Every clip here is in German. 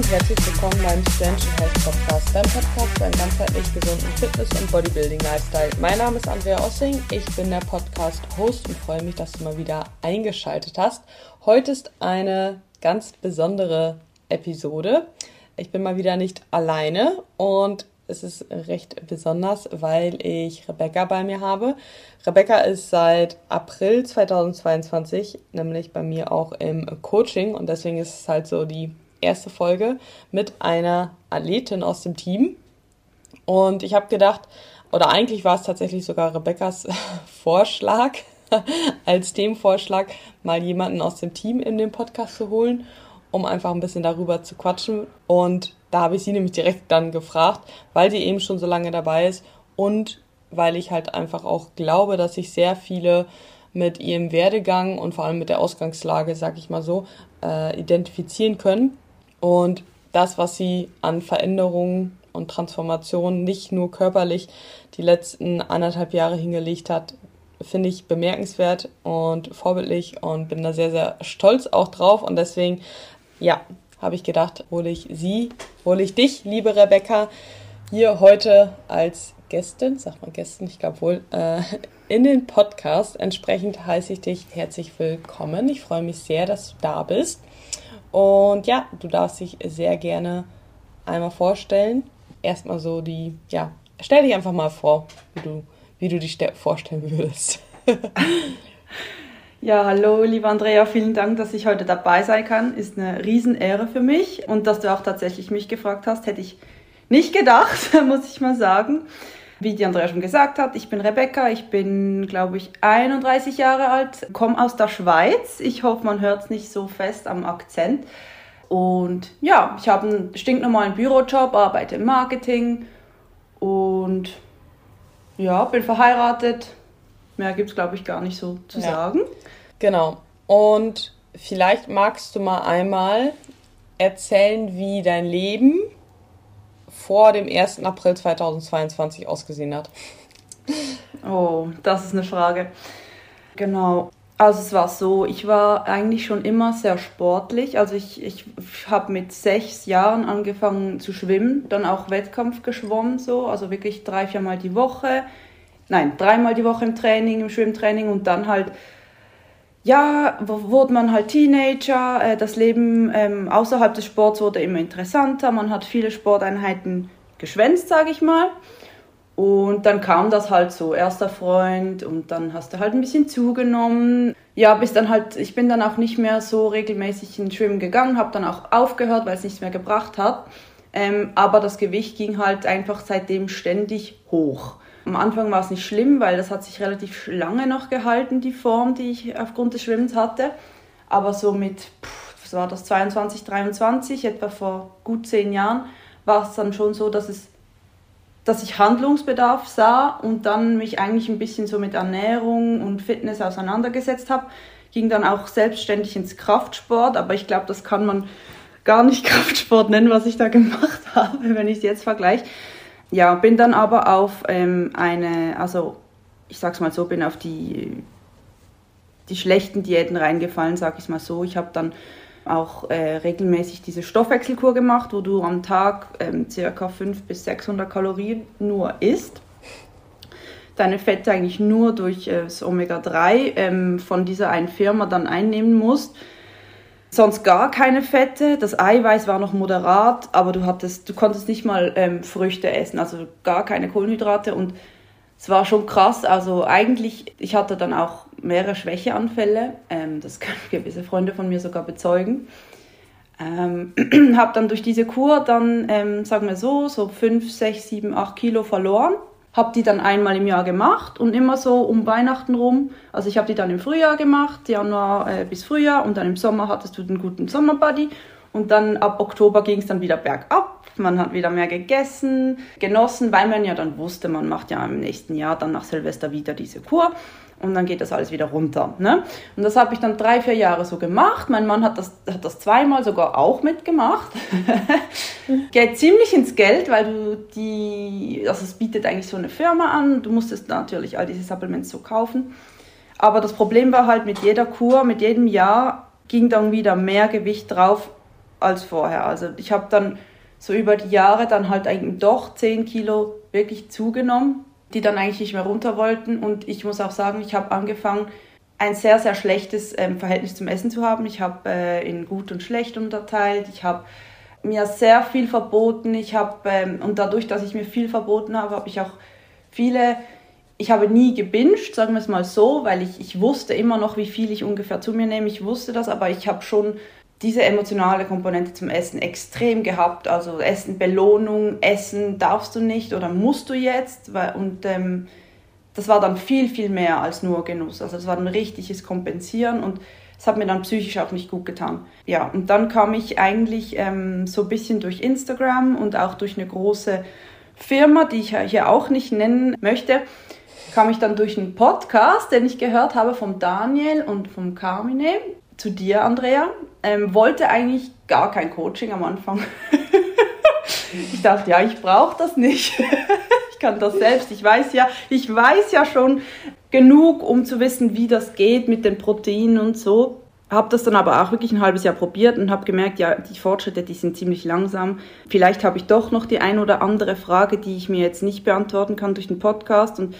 und herzlich willkommen beim Essential Health Podcast, dein Podcast für einen ganzheitlich gesunden Fitness- und Bodybuilding-Lifestyle. Mein Name ist Andrea Ossing, ich bin der Podcast-Host und freue mich, dass du mal wieder eingeschaltet hast. Heute ist eine ganz besondere Episode. Ich bin mal wieder nicht alleine und es ist recht besonders, weil ich Rebecca bei mir habe. Rebecca ist seit April 2022 nämlich bei mir auch im Coaching und deswegen ist es halt so die erste Folge mit einer Athletin aus dem Team. Und ich habe gedacht, oder eigentlich war es tatsächlich sogar Rebeccas Vorschlag, als Themenvorschlag, mal jemanden aus dem Team in den Podcast zu holen, um einfach ein bisschen darüber zu quatschen. Und da habe ich sie nämlich direkt dann gefragt, weil sie eben schon so lange dabei ist und weil ich halt einfach auch glaube, dass sich sehr viele mit ihrem Werdegang und vor allem mit der Ausgangslage, sag ich mal so, äh, identifizieren können. Und das, was sie an Veränderungen und Transformationen nicht nur körperlich die letzten anderthalb Jahre hingelegt hat, finde ich bemerkenswert und vorbildlich und bin da sehr, sehr stolz auch drauf. Und deswegen, ja, habe ich gedacht, hole ich Sie, hole ich dich, liebe Rebecca, hier heute als Gästin, sagt man Gästin, ich glaube wohl, äh, in den Podcast. Entsprechend heiße ich dich herzlich willkommen. Ich freue mich sehr, dass du da bist. Und ja, du darfst dich sehr gerne einmal vorstellen. Erstmal so die, ja, stell dich einfach mal vor, wie du, wie du dich vorstellen würdest. Ja, hallo, liebe Andrea, vielen Dank, dass ich heute dabei sein kann. Ist eine Riesenehre für mich. Und dass du auch tatsächlich mich gefragt hast, hätte ich nicht gedacht, muss ich mal sagen. Wie die Andrea schon gesagt hat, ich bin Rebecca, ich bin, glaube ich, 31 Jahre alt, komme aus der Schweiz. Ich hoffe, man hört es nicht so fest am Akzent. Und ja, ich habe einen stinknormalen Bürojob, arbeite im Marketing und ja, bin verheiratet. Mehr gibt es, glaube ich, gar nicht so zu ja. sagen. Genau. Und vielleicht magst du mal einmal erzählen, wie dein Leben vor dem 1. April 2022 ausgesehen hat. Oh, das ist eine Frage. Genau. Also es war so, ich war eigentlich schon immer sehr sportlich. Also ich, ich habe mit sechs Jahren angefangen zu schwimmen, dann auch Wettkampf geschwommen, so, also wirklich drei, viermal die Woche. Nein, dreimal die Woche im Training, im Schwimmtraining und dann halt ja, wurde man halt Teenager, äh, das Leben ähm, außerhalb des Sports wurde immer interessanter, man hat viele Sporteinheiten geschwänzt, sage ich mal. Und dann kam das halt so, erster Freund und dann hast du halt ein bisschen zugenommen. Ja, bis dann halt, ich bin dann auch nicht mehr so regelmäßig ins Schwimmen gegangen, habe dann auch aufgehört, weil es nichts mehr gebracht hat. Ähm, aber das Gewicht ging halt einfach seitdem ständig hoch. Am Anfang war es nicht schlimm, weil das hat sich relativ lange noch gehalten, die Form, die ich aufgrund des Schwimmens hatte. Aber so mit, was war das, 22, 23, etwa vor gut zehn Jahren, war es dann schon so, dass, es, dass ich Handlungsbedarf sah und dann mich eigentlich ein bisschen so mit Ernährung und Fitness auseinandergesetzt habe. Ging dann auch selbstständig ins Kraftsport, aber ich glaube, das kann man gar nicht Kraftsport nennen, was ich da gemacht habe, wenn ich es jetzt vergleiche ja, bin dann aber auf ähm, eine, also ich sag's mal so, bin auf die, die schlechten Diäten reingefallen, sag ich mal so. Ich habe dann auch äh, regelmäßig diese Stoffwechselkur gemacht, wo du am Tag ähm, ca. 500 bis 600 Kalorien nur isst. Deine Fette eigentlich nur durch äh, das Omega-3 ähm, von dieser einen Firma dann einnehmen musst. Sonst gar keine Fette. Das Eiweiß war noch moderat, aber du, hattest, du konntest nicht mal ähm, Früchte essen, also gar keine Kohlenhydrate. Und es war schon krass. Also eigentlich, ich hatte dann auch mehrere Schwächeanfälle. Ähm, das können gewisse Freunde von mir sogar bezeugen. Ähm, habe dann durch diese Kur dann, ähm, sagen wir so, so 5, 6, 7, 8 Kilo verloren habe die dann einmal im Jahr gemacht und immer so um Weihnachten rum. Also ich habe die dann im Frühjahr gemacht, Januar äh, bis Frühjahr und dann im Sommer hattest du den guten Sommerbuddy und dann ab Oktober ging es dann wieder bergab. Man hat wieder mehr gegessen, genossen, weil man ja dann wusste, man macht ja im nächsten Jahr dann nach Silvester wieder diese Kur und dann geht das alles wieder runter. Ne? Und das habe ich dann drei, vier Jahre so gemacht. Mein Mann hat das, hat das zweimal sogar auch mitgemacht. Geht ziemlich ins Geld, weil du die, also es bietet eigentlich so eine Firma an. Du musstest natürlich all diese Supplements so kaufen. Aber das Problem war halt mit jeder Kur, mit jedem Jahr ging dann wieder mehr Gewicht drauf, als vorher. Also ich habe dann so über die Jahre dann halt eigentlich doch 10 Kilo wirklich zugenommen, die dann eigentlich nicht mehr runter wollten. Und ich muss auch sagen, ich habe angefangen, ein sehr, sehr schlechtes ähm, Verhältnis zum Essen zu haben. Ich habe äh, in gut und schlecht unterteilt. Ich habe mir sehr viel verboten. Ich habe, ähm, und dadurch, dass ich mir viel verboten habe, habe ich auch viele ich habe nie gebinged, sagen wir es mal so, weil ich, ich wusste immer noch, wie viel ich ungefähr zu mir nehme. Ich wusste das, aber ich habe schon diese emotionale Komponente zum Essen extrem gehabt. Also Essen, Belohnung, Essen darfst du nicht oder musst du jetzt. Und ähm, das war dann viel, viel mehr als nur Genuss. Also es war ein richtiges Kompensieren und es hat mir dann psychisch auch nicht gut getan. Ja, und dann kam ich eigentlich ähm, so ein bisschen durch Instagram und auch durch eine große Firma, die ich hier auch nicht nennen möchte, kam ich dann durch einen Podcast, den ich gehört habe vom Daniel und vom Carmine zu dir, Andrea. Ähm, wollte eigentlich gar kein Coaching am Anfang. ich dachte, ja, ich brauche das nicht. ich kann das selbst. Ich weiß ja, ich weiß ja schon genug, um zu wissen, wie das geht mit den Proteinen und so. Habe das dann aber auch wirklich ein halbes Jahr probiert und habe gemerkt, ja, die Fortschritte, die sind ziemlich langsam. Vielleicht habe ich doch noch die ein oder andere Frage, die ich mir jetzt nicht beantworten kann durch den Podcast und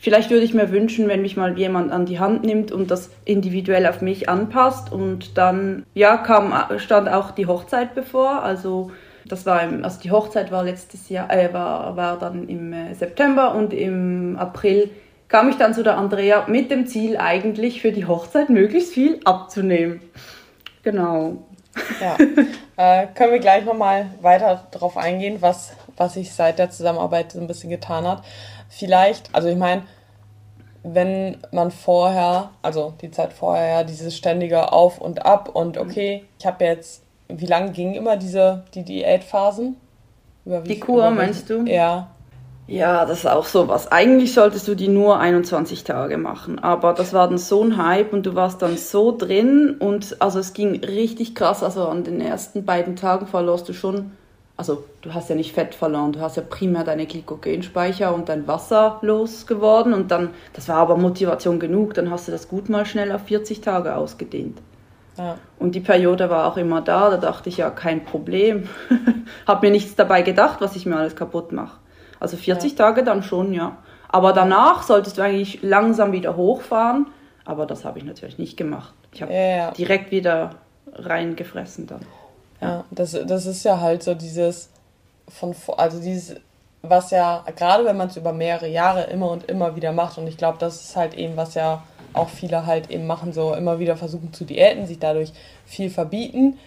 Vielleicht würde ich mir wünschen, wenn mich mal jemand an die Hand nimmt und das individuell auf mich anpasst. Und dann, ja, kam, stand auch die Hochzeit bevor. Also, das war im, also die Hochzeit war letztes Jahr, äh, war, war dann im äh, September und im April kam ich dann zu der Andrea mit dem Ziel eigentlich für die Hochzeit möglichst viel abzunehmen. Genau. Ja, äh, können wir gleich nochmal weiter darauf eingehen, was, was sich seit der Zusammenarbeit so ein bisschen getan hat vielleicht, also ich meine, wenn man vorher, also die Zeit vorher, dieses ständige Auf und Ab und mhm. okay, ich habe jetzt, wie lange gingen immer diese die Diätphasen? Über wie, die Kur meinst du? Ja. Ja, das ist auch sowas. Eigentlich solltest du die nur 21 Tage machen, aber das war dann so ein Hype und du warst dann so drin und also es ging richtig krass. Also an den ersten beiden Tagen verlorst du schon also du hast ja nicht Fett verloren, du hast ja primär deine Glykogenspeicher und dein Wasser losgeworden und dann, das war aber Motivation genug, dann hast du das gut mal schnell auf 40 Tage ausgedehnt. Ja. Und die Periode war auch immer da, da dachte ich ja, kein Problem. Hab mir nichts dabei gedacht, was ich mir alles kaputt mache. Also 40 ja. Tage dann schon, ja. Aber danach solltest du eigentlich langsam wieder hochfahren, aber das habe ich natürlich nicht gemacht. Ich habe ja, direkt wieder reingefressen dann. Ja, das, das ist ja halt so dieses von also dieses was ja gerade wenn man es über mehrere Jahre immer und immer wieder macht und ich glaube, das ist halt eben was ja auch viele halt eben machen so immer wieder versuchen zu diäten, sich dadurch viel verbieten,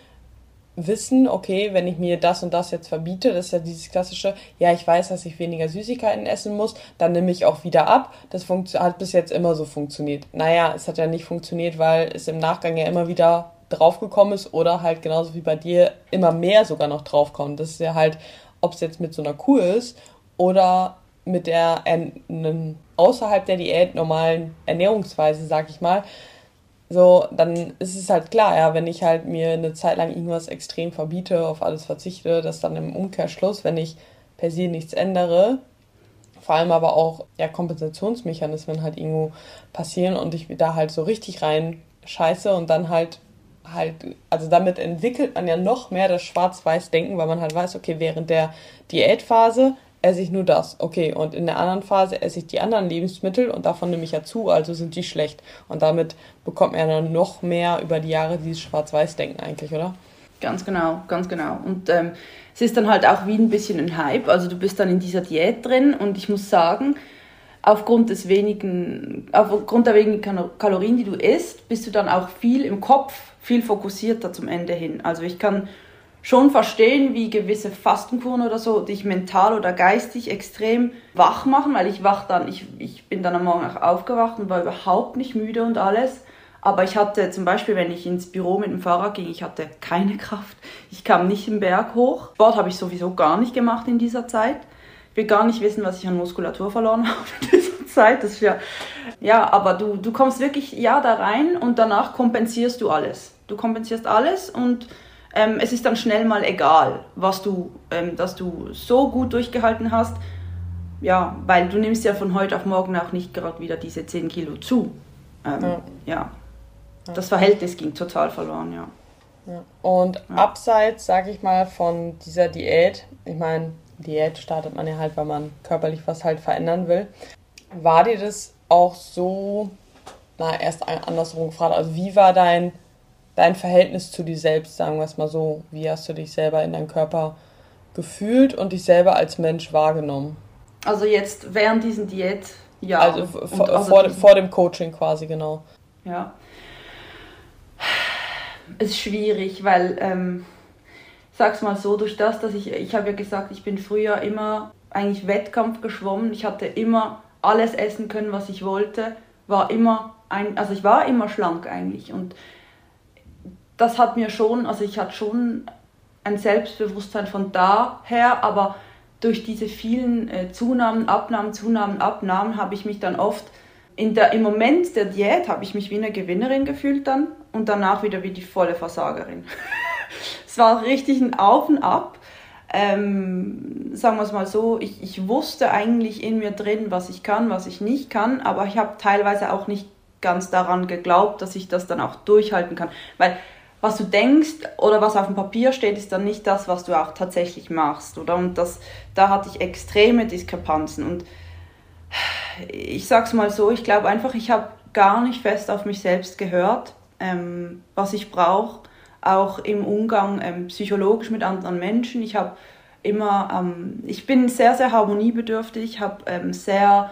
wissen, okay, wenn ich mir das und das jetzt verbiete, das ist ja dieses klassische, ja, ich weiß, dass ich weniger Süßigkeiten essen muss, dann nehme ich auch wieder ab. Das hat bis jetzt immer so funktioniert. Naja, es hat ja nicht funktioniert, weil es im Nachgang ja immer wieder draufgekommen ist oder halt genauso wie bei dir immer mehr sogar noch draufkommt. Das ist ja halt, ob es jetzt mit so einer Kur ist oder mit der äh, außerhalb der Diät normalen Ernährungsweise, sag ich mal, so, dann ist es halt klar, ja, wenn ich halt mir eine Zeit lang irgendwas extrem verbiete, auf alles verzichte, dass dann im Umkehrschluss, wenn ich per se nichts ändere, vor allem aber auch ja, Kompensationsmechanismen halt irgendwo passieren und ich da halt so richtig rein scheiße und dann halt halt, also damit entwickelt man ja noch mehr das Schwarz-Weiß-Denken, weil man halt weiß, okay, während der Diätphase esse ich nur das, okay, und in der anderen Phase esse ich die anderen Lebensmittel und davon nehme ich ja zu, also sind die schlecht. Und damit bekommt man dann noch mehr über die Jahre dieses Schwarz-Weiß-Denken eigentlich, oder? Ganz genau, ganz genau. Und ähm, es ist dann halt auch wie ein bisschen ein Hype, also du bist dann in dieser Diät drin und ich muss sagen, aufgrund des wenigen, aufgrund der wenigen Kalorien, die du isst, bist du dann auch viel im Kopf, viel fokussierter zum Ende hin. Also ich kann schon verstehen, wie gewisse Fastenkuren oder so dich mental oder geistig extrem wach machen, weil ich wach dann, ich, ich bin dann am Morgen auch aufgewacht und war überhaupt nicht müde und alles. Aber ich hatte zum Beispiel, wenn ich ins Büro mit dem Fahrrad ging, ich hatte keine Kraft. Ich kam nicht im Berg hoch. Sport habe ich sowieso gar nicht gemacht in dieser Zeit. Ich will gar nicht wissen, was ich an Muskulatur verloren habe in dieser Zeit. Das ja, ja, aber du, du kommst wirklich ja da rein und danach kompensierst du alles. Du kompensierst alles und ähm, es ist dann schnell mal egal, was du, ähm, dass du so gut durchgehalten hast. Ja, weil du nimmst ja von heute auf morgen auch nicht gerade wieder diese 10 Kilo zu. Ähm, ja. ja. Das Verhältnis ging total verloren, ja. Ja. Und ja. abseits, sag ich mal, von dieser Diät, ich meine, Diät startet man ja halt, weil man körperlich was halt verändern will. War dir das auch so, na, erst andersrum gefragt, also wie war dein, dein Verhältnis zu dir selbst, sagen wir es mal so? Wie hast du dich selber in deinem Körper gefühlt und dich selber als Mensch wahrgenommen? Also jetzt während diesen Diät, ja. Also, vor, vor, vor dem Coaching quasi, genau. Ja. Es ist schwierig, weil, ähm, sag's mal so, durch das, dass ich, ich habe ja gesagt, ich bin früher immer eigentlich Wettkampf geschwommen. Ich hatte immer alles essen können, was ich wollte. War immer ein, also ich war immer schlank eigentlich. Und das hat mir schon, also ich hatte schon ein Selbstbewusstsein von daher, aber durch diese vielen äh, Zunahmen, Abnahmen, Zunahmen, Abnahmen habe ich mich dann oft in der, im Moment der Diät habe ich mich wie eine Gewinnerin gefühlt dann und danach wieder wie die volle Versagerin. es war richtig ein Auf und Ab. Ähm, sagen wir es mal so, ich, ich wusste eigentlich in mir drin, was ich kann, was ich nicht kann, aber ich habe teilweise auch nicht ganz daran geglaubt, dass ich das dann auch durchhalten kann. Weil was du denkst oder was auf dem Papier steht, ist dann nicht das, was du auch tatsächlich machst, oder? Und das, da hatte ich extreme Diskrepanzen. Und ich sag's mal so, ich glaube einfach, ich habe gar nicht fest auf mich selbst gehört, ähm, was ich brauche, auch im Umgang ähm, psychologisch mit anderen Menschen. Ich habe immer, ähm, ich bin sehr, sehr harmoniebedürftig, habe ähm, sehr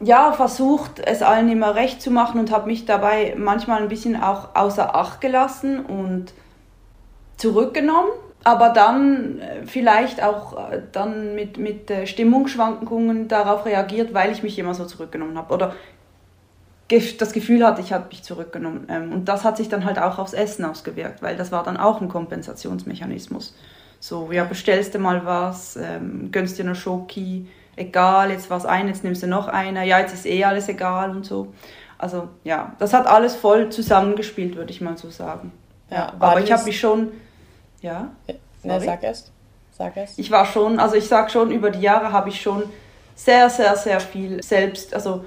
ja, versucht, es allen immer recht zu machen und habe mich dabei manchmal ein bisschen auch außer Acht gelassen und zurückgenommen. Aber dann äh, vielleicht auch äh, dann mit, mit äh, Stimmungsschwankungen darauf reagiert, weil ich mich immer so zurückgenommen habe. Oder das Gefühl hatte, ich habe mich zurückgenommen. Ähm, und das hat sich dann halt auch aufs Essen ausgewirkt, weil das war dann auch ein Kompensationsmechanismus. So, ja, bestellst du mal was, ähm, gönnst dir eine Schoki, egal, jetzt war es ein, jetzt nimmst du noch einer, ja, jetzt ist eh alles egal und so. Also ja, das hat alles voll zusammengespielt, würde ich mal so sagen. Ja, aber ich habe mich schon, ja. Ne, sag erst. Sag erst. Ich war schon, also ich sag schon, über die Jahre habe ich schon sehr, sehr, sehr viel selbst, also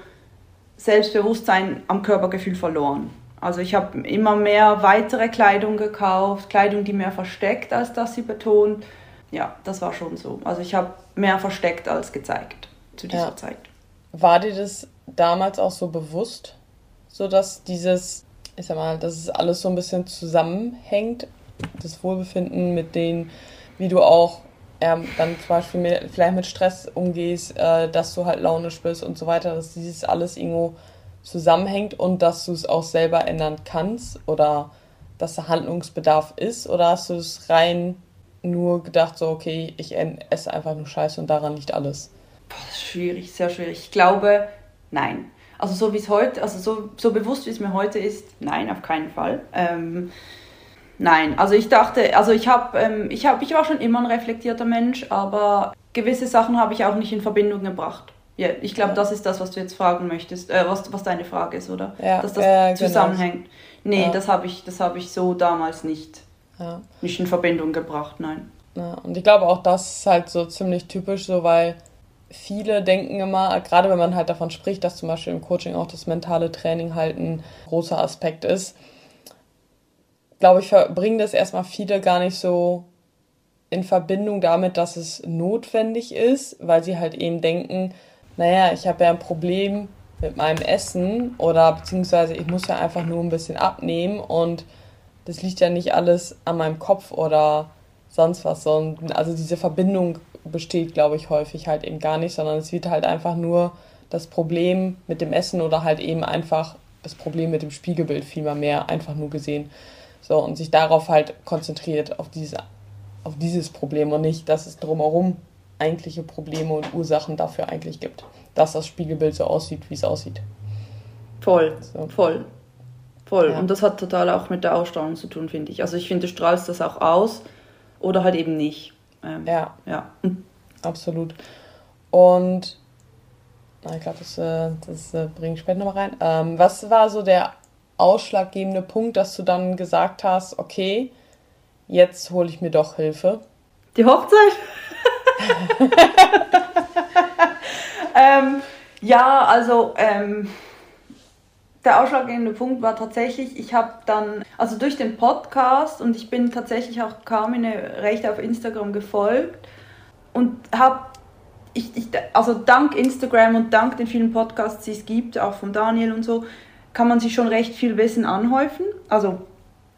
Selbstbewusstsein am Körpergefühl verloren. Also ich habe immer mehr weitere Kleidung gekauft, Kleidung, die mehr versteckt, als dass sie betont ja, das war schon so. Also ich habe mehr versteckt als gezeigt zu dieser ja. Zeit. War dir das damals auch so bewusst, so dass dieses, ich sag mal, dass es alles so ein bisschen zusammenhängt, das Wohlbefinden mit denen, wie du auch ähm, dann zum Beispiel mit, vielleicht mit Stress umgehst, äh, dass du halt launisch bist und so weiter, dass dieses alles irgendwo zusammenhängt und dass du es auch selber ändern kannst oder dass da Handlungsbedarf ist oder hast du es rein nur gedacht, so, okay, ich esse einfach nur Scheiße und daran liegt alles? Boah, das ist schwierig, sehr schwierig. Ich glaube, nein. Also so wie es heute, also so, so bewusst wie es mir heute ist, nein, auf keinen Fall. Ähm, nein, also ich dachte, also ich habe, ähm, ich habe, ich war schon immer ein reflektierter Mensch, aber gewisse Sachen habe ich auch nicht in Verbindung gebracht. Ja, ich glaube, das ist das, was du jetzt fragen möchtest, äh, was, was deine Frage ist, oder? Ja, Dass das äh, zusammenhängt. Genau. Nee, ja. das habe ich, hab ich so damals nicht ja. nicht in Verbindung gebracht, nein. Ja, und ich glaube auch, das ist halt so ziemlich typisch, so weil viele denken immer, gerade wenn man halt davon spricht, dass zum Beispiel im Coaching auch das mentale Training halt ein großer Aspekt ist, glaube ich, verbringen das erstmal viele gar nicht so in Verbindung damit, dass es notwendig ist, weil sie halt eben denken, naja, ich habe ja ein Problem mit meinem Essen oder beziehungsweise ich muss ja einfach nur ein bisschen abnehmen und das liegt ja nicht alles an meinem Kopf oder sonst was, sondern also diese Verbindung besteht, glaube ich, häufig halt eben gar nicht, sondern es wird halt einfach nur das Problem mit dem Essen oder halt eben einfach das Problem mit dem Spiegelbild vielmehr mehr einfach nur gesehen. So, und sich darauf halt konzentriert, auf, diese, auf dieses Problem und nicht, dass es drumherum eigentliche Probleme und Ursachen dafür eigentlich gibt. Dass das Spiegelbild so aussieht, wie es aussieht. Voll, so. voll. Voll. Ja. Und das hat total auch mit der Ausstrahlung zu tun, finde ich. Also ich finde, du strahlst das auch aus oder halt eben nicht. Ähm, ja. Ja. Absolut. Und na, ich glaube, das, äh, das äh, bringe ich später nochmal rein. Ähm, was war so der ausschlaggebende Punkt, dass du dann gesagt hast, okay, jetzt hole ich mir doch Hilfe? Die Hochzeit? ähm, ja, also ähm, der ausschlaggebende Punkt war tatsächlich, ich habe dann, also durch den Podcast und ich bin tatsächlich auch Carmine recht auf Instagram gefolgt und habe, ich, ich, also dank Instagram und dank den vielen Podcasts, die es gibt, auch von Daniel und so, kann man sich schon recht viel Wissen anhäufen. Also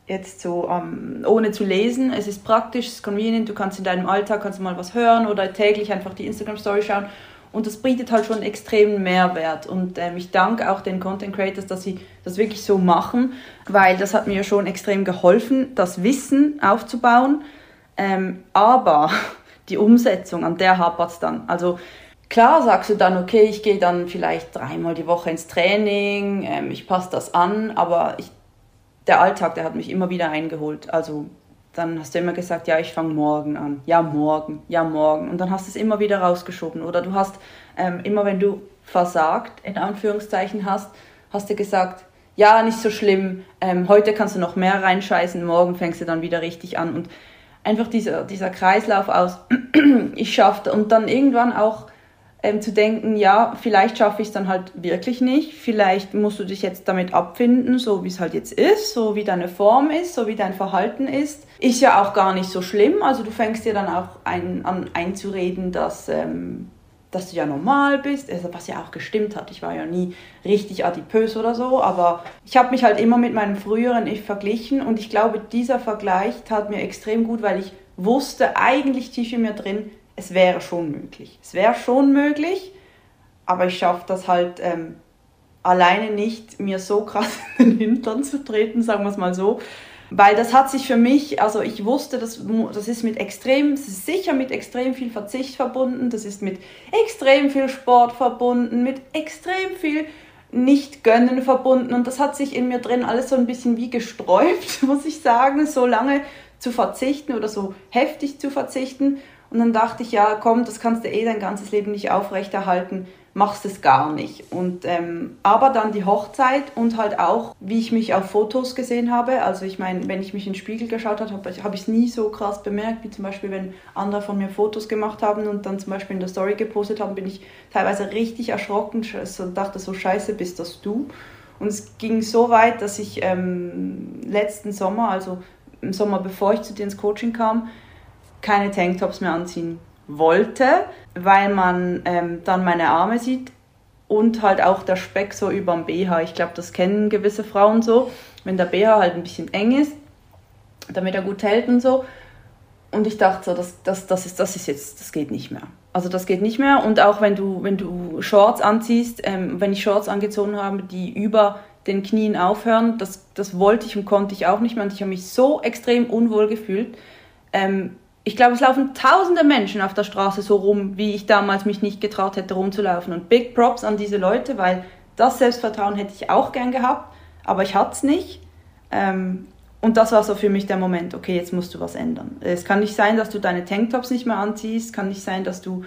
jetzt so ähm, ohne zu lesen. Es ist praktisch, es ist convenient, du kannst in deinem Alltag kannst mal was hören oder täglich einfach die Instagram Story schauen und das bietet halt schon extremen Mehrwert und ähm, ich danke auch den Content Creators, dass sie das wirklich so machen, weil das hat mir schon extrem geholfen, das Wissen aufzubauen, ähm, aber die Umsetzung, an der hapert es dann. Also klar sagst du dann, okay, ich gehe dann vielleicht dreimal die Woche ins Training, ähm, ich passe das an, aber ich der Alltag, der hat mich immer wieder eingeholt. Also dann hast du immer gesagt, ja, ich fange morgen an, ja, morgen, ja, morgen. Und dann hast du es immer wieder rausgeschoben. Oder du hast ähm, immer, wenn du versagt, in Anführungszeichen hast, hast du gesagt, ja, nicht so schlimm, ähm, heute kannst du noch mehr reinscheißen, morgen fängst du dann wieder richtig an. Und einfach dieser, dieser Kreislauf aus, ich schaffte und dann irgendwann auch ähm, zu denken, ja, vielleicht schaffe ich es dann halt wirklich nicht, vielleicht musst du dich jetzt damit abfinden, so wie es halt jetzt ist, so wie deine Form ist, so wie dein Verhalten ist. Ist ja auch gar nicht so schlimm, also du fängst dir dann auch ein, an einzureden, dass, ähm, dass du ja normal bist, also was ja auch gestimmt hat. Ich war ja nie richtig adipös oder so, aber ich habe mich halt immer mit meinem früheren Ich verglichen und ich glaube, dieser Vergleich tat mir extrem gut, weil ich wusste eigentlich tief in mir drin, es wäre schon möglich. Es wäre schon möglich, aber ich schaffe das halt ähm, alleine nicht, mir so krass in den Hintern zu treten, sagen wir es mal so. Weil das hat sich für mich, also ich wusste, das, das ist mit extrem, das ist sicher mit extrem viel Verzicht verbunden, das ist mit extrem viel Sport verbunden, mit extrem viel Nicht-Gönnen verbunden und das hat sich in mir drin alles so ein bisschen wie gesträubt, muss ich sagen, so lange zu verzichten oder so heftig zu verzichten und dann dachte ich, ja, komm, das kannst du eh dein ganzes Leben nicht aufrechterhalten, machst es gar nicht. Und, ähm, aber dann die Hochzeit und halt auch, wie ich mich auf Fotos gesehen habe. Also ich meine, wenn ich mich in den Spiegel geschaut habe, habe ich es nie so krass bemerkt, wie zum Beispiel, wenn andere von mir Fotos gemacht haben und dann zum Beispiel in der Story gepostet haben, bin ich teilweise richtig erschrocken und dachte, so scheiße bist das du. Und es ging so weit, dass ich ähm, letzten Sommer, also im Sommer bevor ich zu dir ins Coaching kam, keine Tanktops mehr anziehen wollte, weil man ähm, dann meine Arme sieht und halt auch der Speck so über dem BH. Ich glaube, das kennen gewisse Frauen so, wenn der BH halt ein bisschen eng ist, damit er gut hält und so. Und ich dachte so, das, das, das, ist, das ist jetzt, das geht nicht mehr. Also das geht nicht mehr. Und auch wenn du, wenn du Shorts anziehst, ähm, wenn ich Shorts angezogen habe, die über den Knien aufhören, das, das wollte ich und konnte ich auch nicht mehr. Und ich habe mich so extrem unwohl gefühlt. Ähm, ich glaube, es laufen tausende Menschen auf der Straße so rum, wie ich damals mich nicht getraut hätte rumzulaufen. Und Big Props an diese Leute, weil das Selbstvertrauen hätte ich auch gern gehabt, aber ich hatte es nicht. Ähm, und das war so für mich der Moment, okay, jetzt musst du was ändern. Es kann nicht sein, dass du deine Tanktops nicht mehr anziehst, kann nicht sein, dass du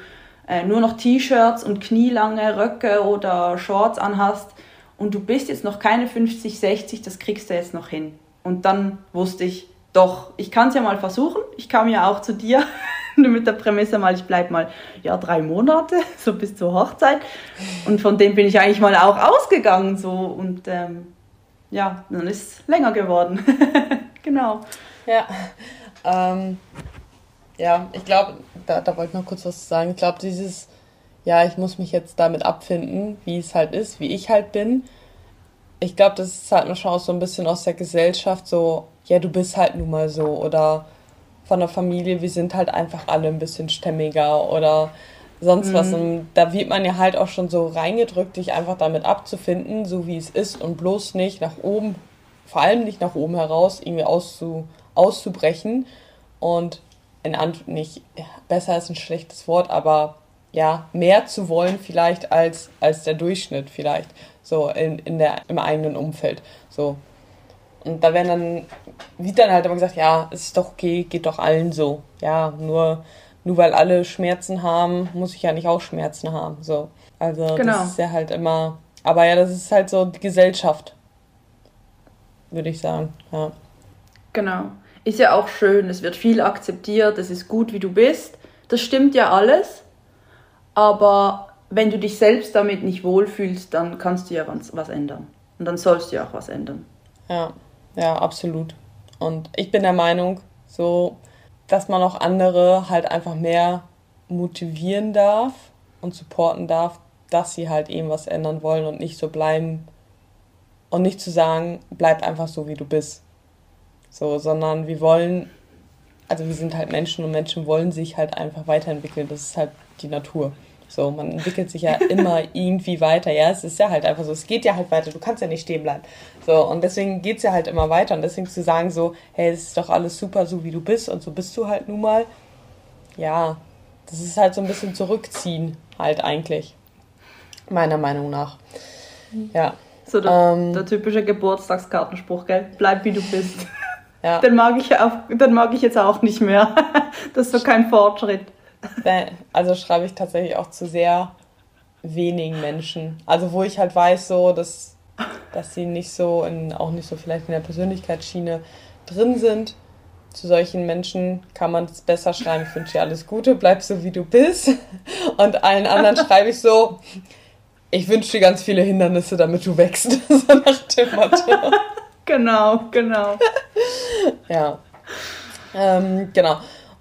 äh, nur noch T-Shirts und knielange Röcke oder Shorts anhast und du bist jetzt noch keine 50, 60, das kriegst du jetzt noch hin. Und dann wusste ich, doch, ich kann es ja mal versuchen. Ich kam ja auch zu dir mit der Prämisse mal, ich bleibe mal ja drei Monate, so bis zur Hochzeit. Und von dem bin ich eigentlich mal auch ausgegangen so und ähm, ja, dann ist es länger geworden. genau. Ja, ähm, ja, ich glaube, da, da wollte ich noch kurz was sagen. Ich glaube, dieses, ja, ich muss mich jetzt damit abfinden, wie es halt ist, wie ich halt bin. Ich glaube, das ist halt eine Chance so ein bisschen aus der Gesellschaft so ja, du bist halt nun mal so oder von der Familie, wir sind halt einfach alle ein bisschen stämmiger oder sonst mhm. was. Und da wird man ja halt auch schon so reingedrückt, dich einfach damit abzufinden, so wie es ist und bloß nicht nach oben, vor allem nicht nach oben heraus, irgendwie auszu, auszubrechen und in Ant nicht besser ist ein schlechtes Wort, aber ja, mehr zu wollen vielleicht als, als der Durchschnitt vielleicht, so in, in der, im eigenen Umfeld. So, und da werden dann, wird dann halt immer gesagt, ja, es ist doch okay, geht doch allen so. Ja, nur, nur weil alle Schmerzen haben, muss ich ja nicht auch Schmerzen haben. So. Also genau. das ist ja halt immer. Aber ja, das ist halt so die Gesellschaft. Würde ich sagen. Ja. Genau. Ist ja auch schön, es wird viel akzeptiert, es ist gut, wie du bist. Das stimmt ja alles. Aber wenn du dich selbst damit nicht wohlfühlst, dann kannst du ja was, was ändern. Und dann sollst du ja auch was ändern. Ja, ja, absolut. Und ich bin der Meinung, so, dass man auch andere halt einfach mehr motivieren darf und supporten darf, dass sie halt eben was ändern wollen und nicht so bleiben und nicht zu sagen, bleib einfach so, wie du bist. So, sondern wir wollen, also wir sind halt Menschen und Menschen wollen sich halt einfach weiterentwickeln. Das ist halt die Natur. So, man entwickelt sich ja immer irgendwie weiter. Ja, es ist ja halt einfach so, es geht ja halt weiter. Du kannst ja nicht stehen bleiben. So, und deswegen geht es ja halt immer weiter. Und deswegen zu sagen so, hey, es ist doch alles super, so wie du bist und so bist du halt nun mal. Ja, das ist halt so ein bisschen zurückziehen, halt eigentlich. Meiner Meinung nach. Ja. So der, ähm, der typische Geburtstagskartenspruch, gell? Bleib wie du bist. Ja. Den mag ich auch, den mag ich jetzt auch nicht mehr. das ist so kein Fortschritt. Also schreibe ich tatsächlich auch zu sehr wenigen Menschen. Also wo ich halt weiß, so, dass, dass sie nicht so in, auch nicht so vielleicht in der Persönlichkeitsschiene drin sind. Zu solchen Menschen kann man es besser schreiben, ich wünsche dir alles Gute, bleib so wie du bist. Und allen anderen schreibe ich so, ich wünsche dir ganz viele Hindernisse, damit du wächst. so nach dem Motto. genau, genau. ja. Ähm, genau.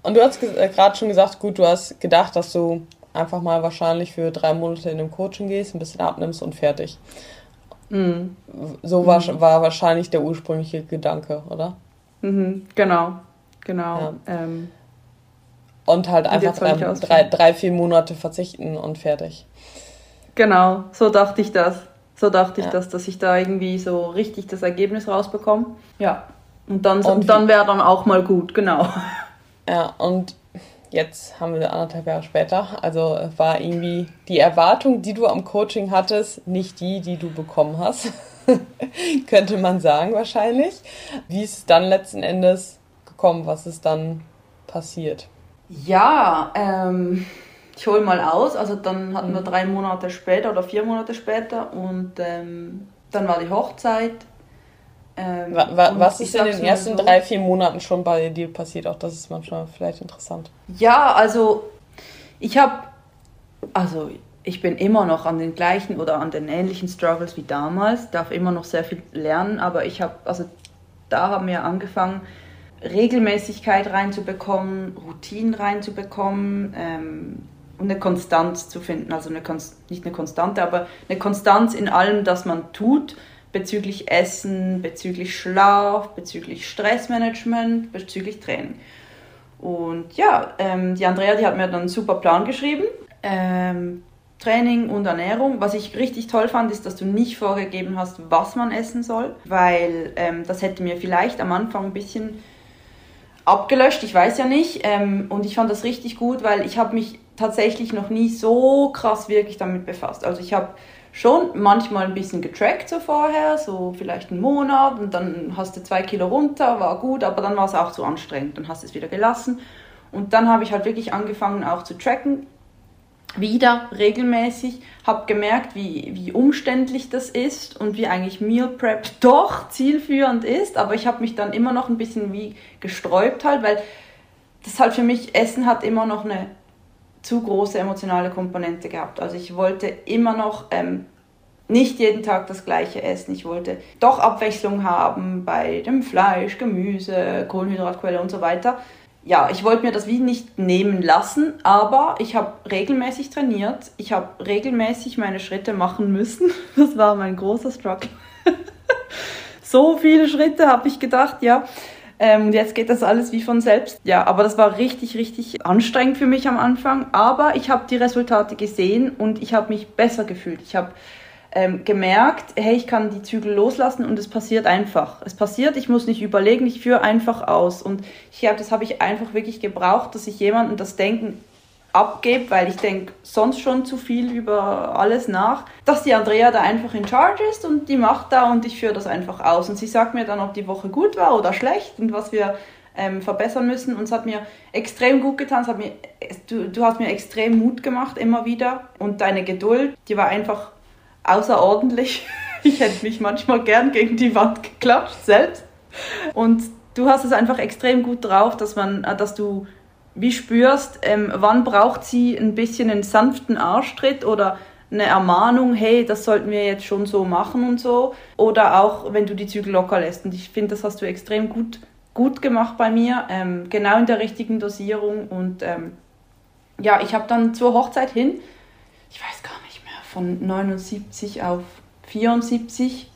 Und du hast äh, gerade schon gesagt, gut, du hast gedacht, dass du einfach mal wahrscheinlich für drei Monate in einem Coaching gehst, ein bisschen abnimmst und fertig. Mhm. So war, mhm. war wahrscheinlich der ursprüngliche Gedanke, oder? Mhm, genau, genau. Ja. Ähm, und halt einfach drei, drei, drei, vier Monate verzichten und fertig. Genau, so dachte ich das. So dachte ich ja. das, dass ich da irgendwie so richtig das Ergebnis rausbekomme. Ja. Und dann, und dann wäre dann auch mal gut, genau. Ja, und jetzt haben wir anderthalb Jahre später. Also war irgendwie die Erwartung, die du am Coaching hattest, nicht die, die du bekommen hast. Könnte man sagen, wahrscheinlich. Wie ist es dann letzten Endes gekommen? Was ist dann passiert? Ja, ähm, ich hole mal aus. Also dann hatten wir drei Monate später oder vier Monate später und ähm, dann war die Hochzeit ähm, was ist in den ersten so, drei, vier Monaten schon bei dir passiert? Auch das ist manchmal vielleicht interessant. Ja, also ich habe, also ich bin immer noch an den gleichen oder an den ähnlichen Struggles wie damals, darf immer noch sehr viel lernen, aber ich habe, also da haben wir angefangen, Regelmäßigkeit reinzubekommen, Routinen reinzubekommen ähm, und eine Konstanz zu finden. Also eine Konst nicht eine Konstante, aber eine Konstanz in allem, das man tut bezüglich Essen, bezüglich Schlaf, bezüglich Stressmanagement, bezüglich Training. Und ja, ähm, die Andrea, die hat mir dann einen super Plan geschrieben. Ähm, Training und Ernährung. Was ich richtig toll fand, ist, dass du nicht vorgegeben hast, was man essen soll, weil ähm, das hätte mir vielleicht am Anfang ein bisschen abgelöscht, ich weiß ja nicht. Ähm, und ich fand das richtig gut, weil ich habe mich tatsächlich noch nie so krass wirklich damit befasst. Also ich habe schon manchmal ein bisschen getrackt so vorher, so vielleicht einen Monat und dann hast du zwei Kilo runter, war gut, aber dann war es auch zu anstrengend, dann hast du es wieder gelassen. Und dann habe ich halt wirklich angefangen auch zu tracken, wieder regelmäßig, habe gemerkt, wie, wie umständlich das ist und wie eigentlich Meal Prep doch zielführend ist, aber ich habe mich dann immer noch ein bisschen wie gesträubt halt, weil das halt für mich, Essen hat immer noch eine zu große emotionale Komponente gehabt. Also ich wollte immer noch ähm, nicht jeden Tag das gleiche essen. Ich wollte doch Abwechslung haben bei dem Fleisch, Gemüse, Kohlenhydratquelle und so weiter. Ja, ich wollte mir das wie nicht nehmen lassen, aber ich habe regelmäßig trainiert. Ich habe regelmäßig meine Schritte machen müssen. Das war mein großer Struggle. so viele Schritte habe ich gedacht, ja. Ähm, und jetzt geht das alles wie von selbst. Ja, aber das war richtig, richtig anstrengend für mich am Anfang. Aber ich habe die Resultate gesehen und ich habe mich besser gefühlt. Ich habe ähm, gemerkt, hey, ich kann die Zügel loslassen und es passiert einfach. Es passiert, ich muss nicht überlegen, ich führe einfach aus. Und ich glaube, das habe ich einfach wirklich gebraucht, dass ich jemandem das Denken abgebe, weil ich denke sonst schon zu viel über alles nach, dass die Andrea da einfach in Charge ist und die macht da und ich führe das einfach aus. Und sie sagt mir dann, ob die Woche gut war oder schlecht und was wir ähm, verbessern müssen. Und es hat mir extrem gut getan. Es hat mir, du, du hast mir extrem Mut gemacht immer wieder. Und deine Geduld, die war einfach außerordentlich. Ich hätte mich manchmal gern gegen die Wand geklatscht selbst. Und du hast es einfach extrem gut drauf, dass man, dass du wie spürst, ähm, wann braucht sie ein bisschen einen sanften Arschtritt oder eine Ermahnung, hey, das sollten wir jetzt schon so machen und so. Oder auch, wenn du die Zügel locker lässt. Und ich finde, das hast du extrem gut, gut gemacht bei mir, ähm, genau in der richtigen Dosierung. Und ähm, ja, ich habe dann zur Hochzeit hin, ich weiß gar nicht mehr, von 79 auf 74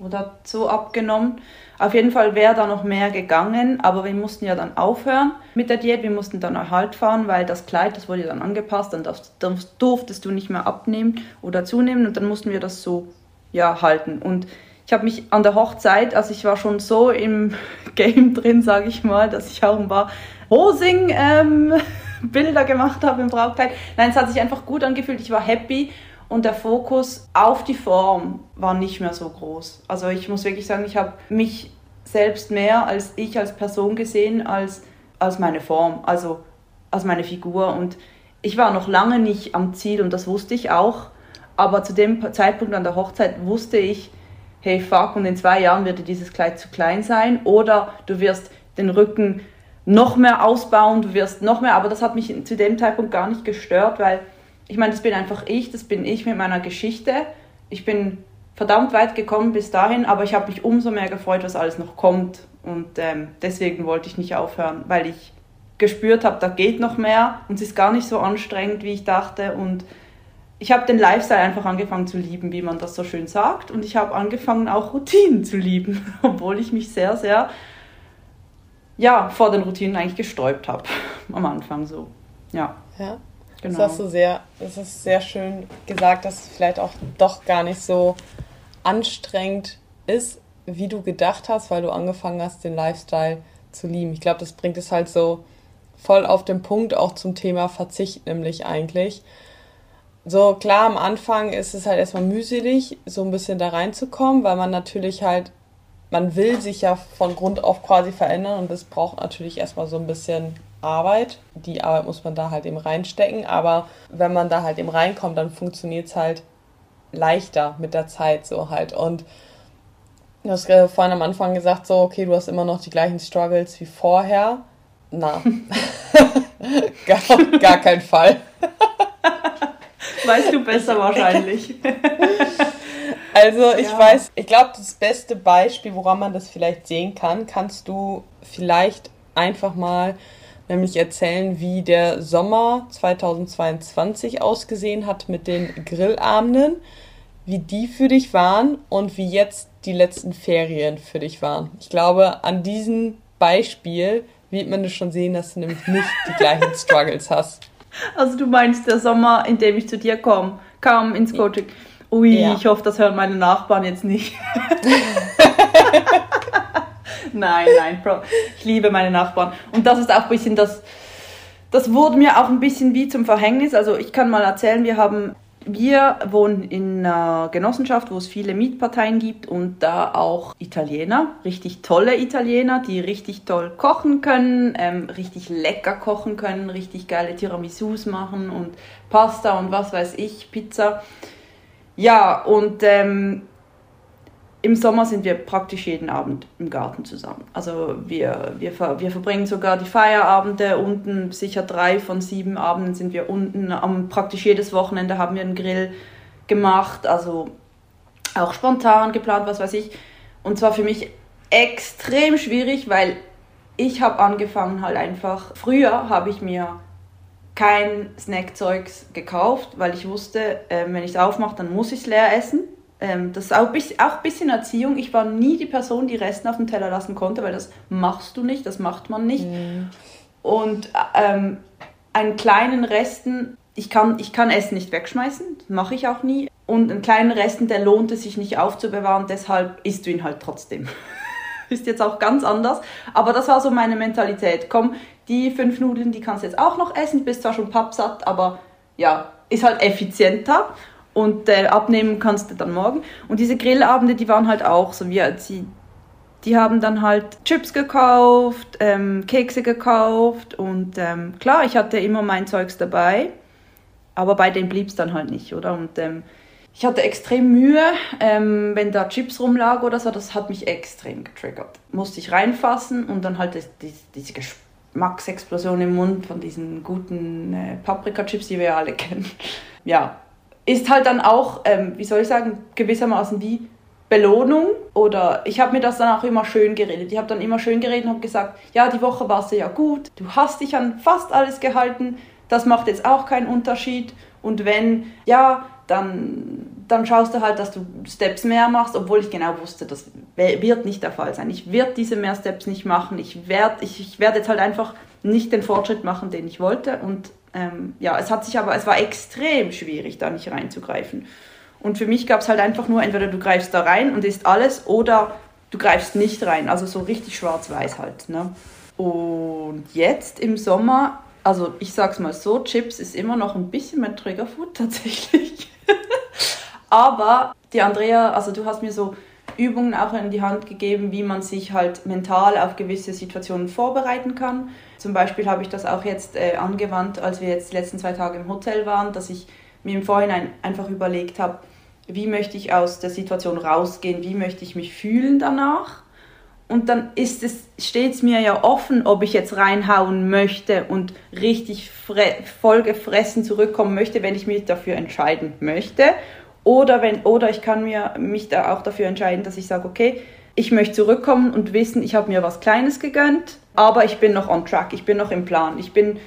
oder so abgenommen. Auf jeden Fall wäre da noch mehr gegangen, aber wir mussten ja dann aufhören mit der Diät. Wir mussten dann Erhalt fahren, weil das Kleid, das wurde dann angepasst, dann, darfst, durftest du nicht mehr abnehmen oder zunehmen und dann mussten wir das so ja, halten. Und ich habe mich an der Hochzeit, also ich war schon so im Game drin, sage ich mal, dass ich auch ein paar Hosing ähm, Bilder gemacht habe im Brautkleid. Nein, es hat sich einfach gut angefühlt. Ich war happy und der Fokus auf die Form war nicht mehr so groß. Also ich muss wirklich sagen, ich habe mich selbst mehr als ich als Person gesehen als, als meine Form, also als meine Figur. Und ich war noch lange nicht am Ziel und das wusste ich auch. Aber zu dem Zeitpunkt an der Hochzeit wusste ich, hey fuck, und in zwei Jahren wird dir dieses Kleid zu klein sein oder du wirst den Rücken noch mehr ausbauen, du wirst noch mehr, aber das hat mich zu dem Zeitpunkt gar nicht gestört, weil ich meine, das bin einfach ich, das bin ich mit meiner Geschichte. Ich bin verdammt weit gekommen bis dahin, aber ich habe mich umso mehr gefreut, was alles noch kommt. Und ähm, deswegen wollte ich nicht aufhören, weil ich gespürt habe, da geht noch mehr und es ist gar nicht so anstrengend, wie ich dachte. Und ich habe den Lifestyle einfach angefangen zu lieben, wie man das so schön sagt. Und ich habe angefangen, auch Routinen zu lieben, obwohl ich mich sehr, sehr ja, vor den Routinen eigentlich gesträubt habe. Am Anfang so. Ja. Ja. Genau. Das hast du sehr, das ist sehr schön gesagt, dass es vielleicht auch doch gar nicht so anstrengend ist, wie du gedacht hast, weil du angefangen hast, den Lifestyle zu lieben. Ich glaube, das bringt es halt so voll auf den Punkt auch zum Thema Verzicht, nämlich eigentlich. So klar, am Anfang ist es halt erstmal mühselig, so ein bisschen da reinzukommen, weil man natürlich halt, man will sich ja von Grund auf quasi verändern und das braucht natürlich erstmal so ein bisschen Arbeit. Die Arbeit muss man da halt eben reinstecken, aber wenn man da halt eben reinkommt, dann funktioniert es halt leichter mit der Zeit so halt. Und du hast vorhin am Anfang gesagt, so, okay, du hast immer noch die gleichen Struggles wie vorher. Na, gar, gar kein Fall. Weißt du besser wahrscheinlich. Also ich ja. weiß, ich glaube, das beste Beispiel, woran man das vielleicht sehen kann, kannst du vielleicht einfach mal nämlich erzählen, wie der Sommer 2022 ausgesehen hat mit den Grillabenden, wie die für dich waren und wie jetzt die letzten Ferien für dich waren. Ich glaube, an diesem Beispiel wird man das schon sehen, dass du nämlich nicht die gleichen Struggles hast. Also du meinst der Sommer, in dem ich zu dir komme, kam ins Coaching. Ui, ja. ich hoffe, das hören meine Nachbarn jetzt nicht. nein, nein, Bro. Ich liebe meine Nachbarn. Und das ist auch ein bisschen das, das wurde mir auch ein bisschen wie zum Verhängnis. Also ich kann mal erzählen, wir haben, wir wohnen in einer Genossenschaft, wo es viele Mietparteien gibt und da auch Italiener, richtig tolle Italiener, die richtig toll kochen können, ähm, richtig lecker kochen können, richtig geile Tiramisus machen und Pasta und was weiß ich, Pizza. Ja, und ähm, im Sommer sind wir praktisch jeden Abend im Garten zusammen. Also wir, wir, wir verbringen sogar die Feierabende unten, sicher drei von sieben Abenden sind wir unten. Am, praktisch jedes Wochenende haben wir einen Grill gemacht, also auch spontan geplant, was weiß ich. Und zwar für mich extrem schwierig, weil ich habe angefangen halt einfach, früher habe ich mir kein Snackzeugs gekauft, weil ich wusste, äh, wenn ich es aufmache, dann muss ich es leer essen ähm, das ist auch, auch ein bisschen Erziehung. Ich war nie die Person, die Resten auf dem Teller lassen konnte, weil das machst du nicht, das macht man nicht. Mhm. Und ähm, einen kleinen Resten, ich kann, ich kann Essen nicht wegschmeißen, das mache ich auch nie. Und einen kleinen Resten, der lohnt es sich nicht aufzubewahren, deshalb isst du ihn halt trotzdem. ist jetzt auch ganz anders. Aber das war so meine Mentalität. Komm, die fünf Nudeln, die kannst du jetzt auch noch essen, bist zwar schon pappsatt, aber ja, ist halt effizienter und äh, abnehmen kannst du dann morgen. Und diese Grillabende, die waren halt auch so, wie sie, die haben dann halt Chips gekauft, ähm, Kekse gekauft und ähm, klar, ich hatte immer mein Zeugs dabei, aber bei denen blieb es dann halt nicht, oder? Und ähm, ich hatte extrem Mühe, ähm, wenn da Chips rumlag oder so, das hat mich extrem getriggert. Musste ich reinfassen und dann halt das, die, diese Geschmacksexplosion im Mund von diesen guten äh, Paprika-Chips, die wir ja alle kennen. Ja, ist halt dann auch, ähm, wie soll ich sagen, gewissermaßen wie Belohnung oder ich habe mir das dann auch immer schön geredet. Ich habe dann immer schön geredet und habe gesagt, ja, die Woche war ja gut, du hast dich an fast alles gehalten, das macht jetzt auch keinen Unterschied und wenn, ja, dann, dann schaust du halt, dass du Steps mehr machst, obwohl ich genau wusste, das wird nicht der Fall sein. Ich werde diese mehr Steps nicht machen. Ich werde ich, ich werd jetzt halt einfach nicht den Fortschritt machen, den ich wollte. Und ähm, ja, es hat sich aber, es war extrem schwierig, da nicht reinzugreifen. Und für mich gab es halt einfach nur, entweder du greifst da rein und isst alles oder du greifst nicht rein. Also so richtig schwarz-weiß halt. Ne? Und jetzt im Sommer, also ich sag's mal so, Chips ist immer noch ein bisschen mein Triggerfood tatsächlich. aber die Andrea, also du hast mir so Übungen auch in die Hand gegeben, wie man sich halt mental auf gewisse Situationen vorbereiten kann. Zum Beispiel habe ich das auch jetzt äh, angewandt, als wir jetzt die letzten zwei Tage im Hotel waren, dass ich mir im Vorhinein einfach überlegt habe, wie möchte ich aus der Situation rausgehen, wie möchte ich mich fühlen danach. Und dann ist es, steht es mir ja offen, ob ich jetzt reinhauen möchte und richtig vollgefressen zurückkommen möchte, wenn ich mich dafür entscheiden möchte. Oder, wenn, oder ich kann mir, mich da auch dafür entscheiden, dass ich sage, okay, ich möchte zurückkommen und wissen, ich habe mir was Kleines gegönnt, aber ich bin noch on track, ich bin noch im Plan. Ich bin,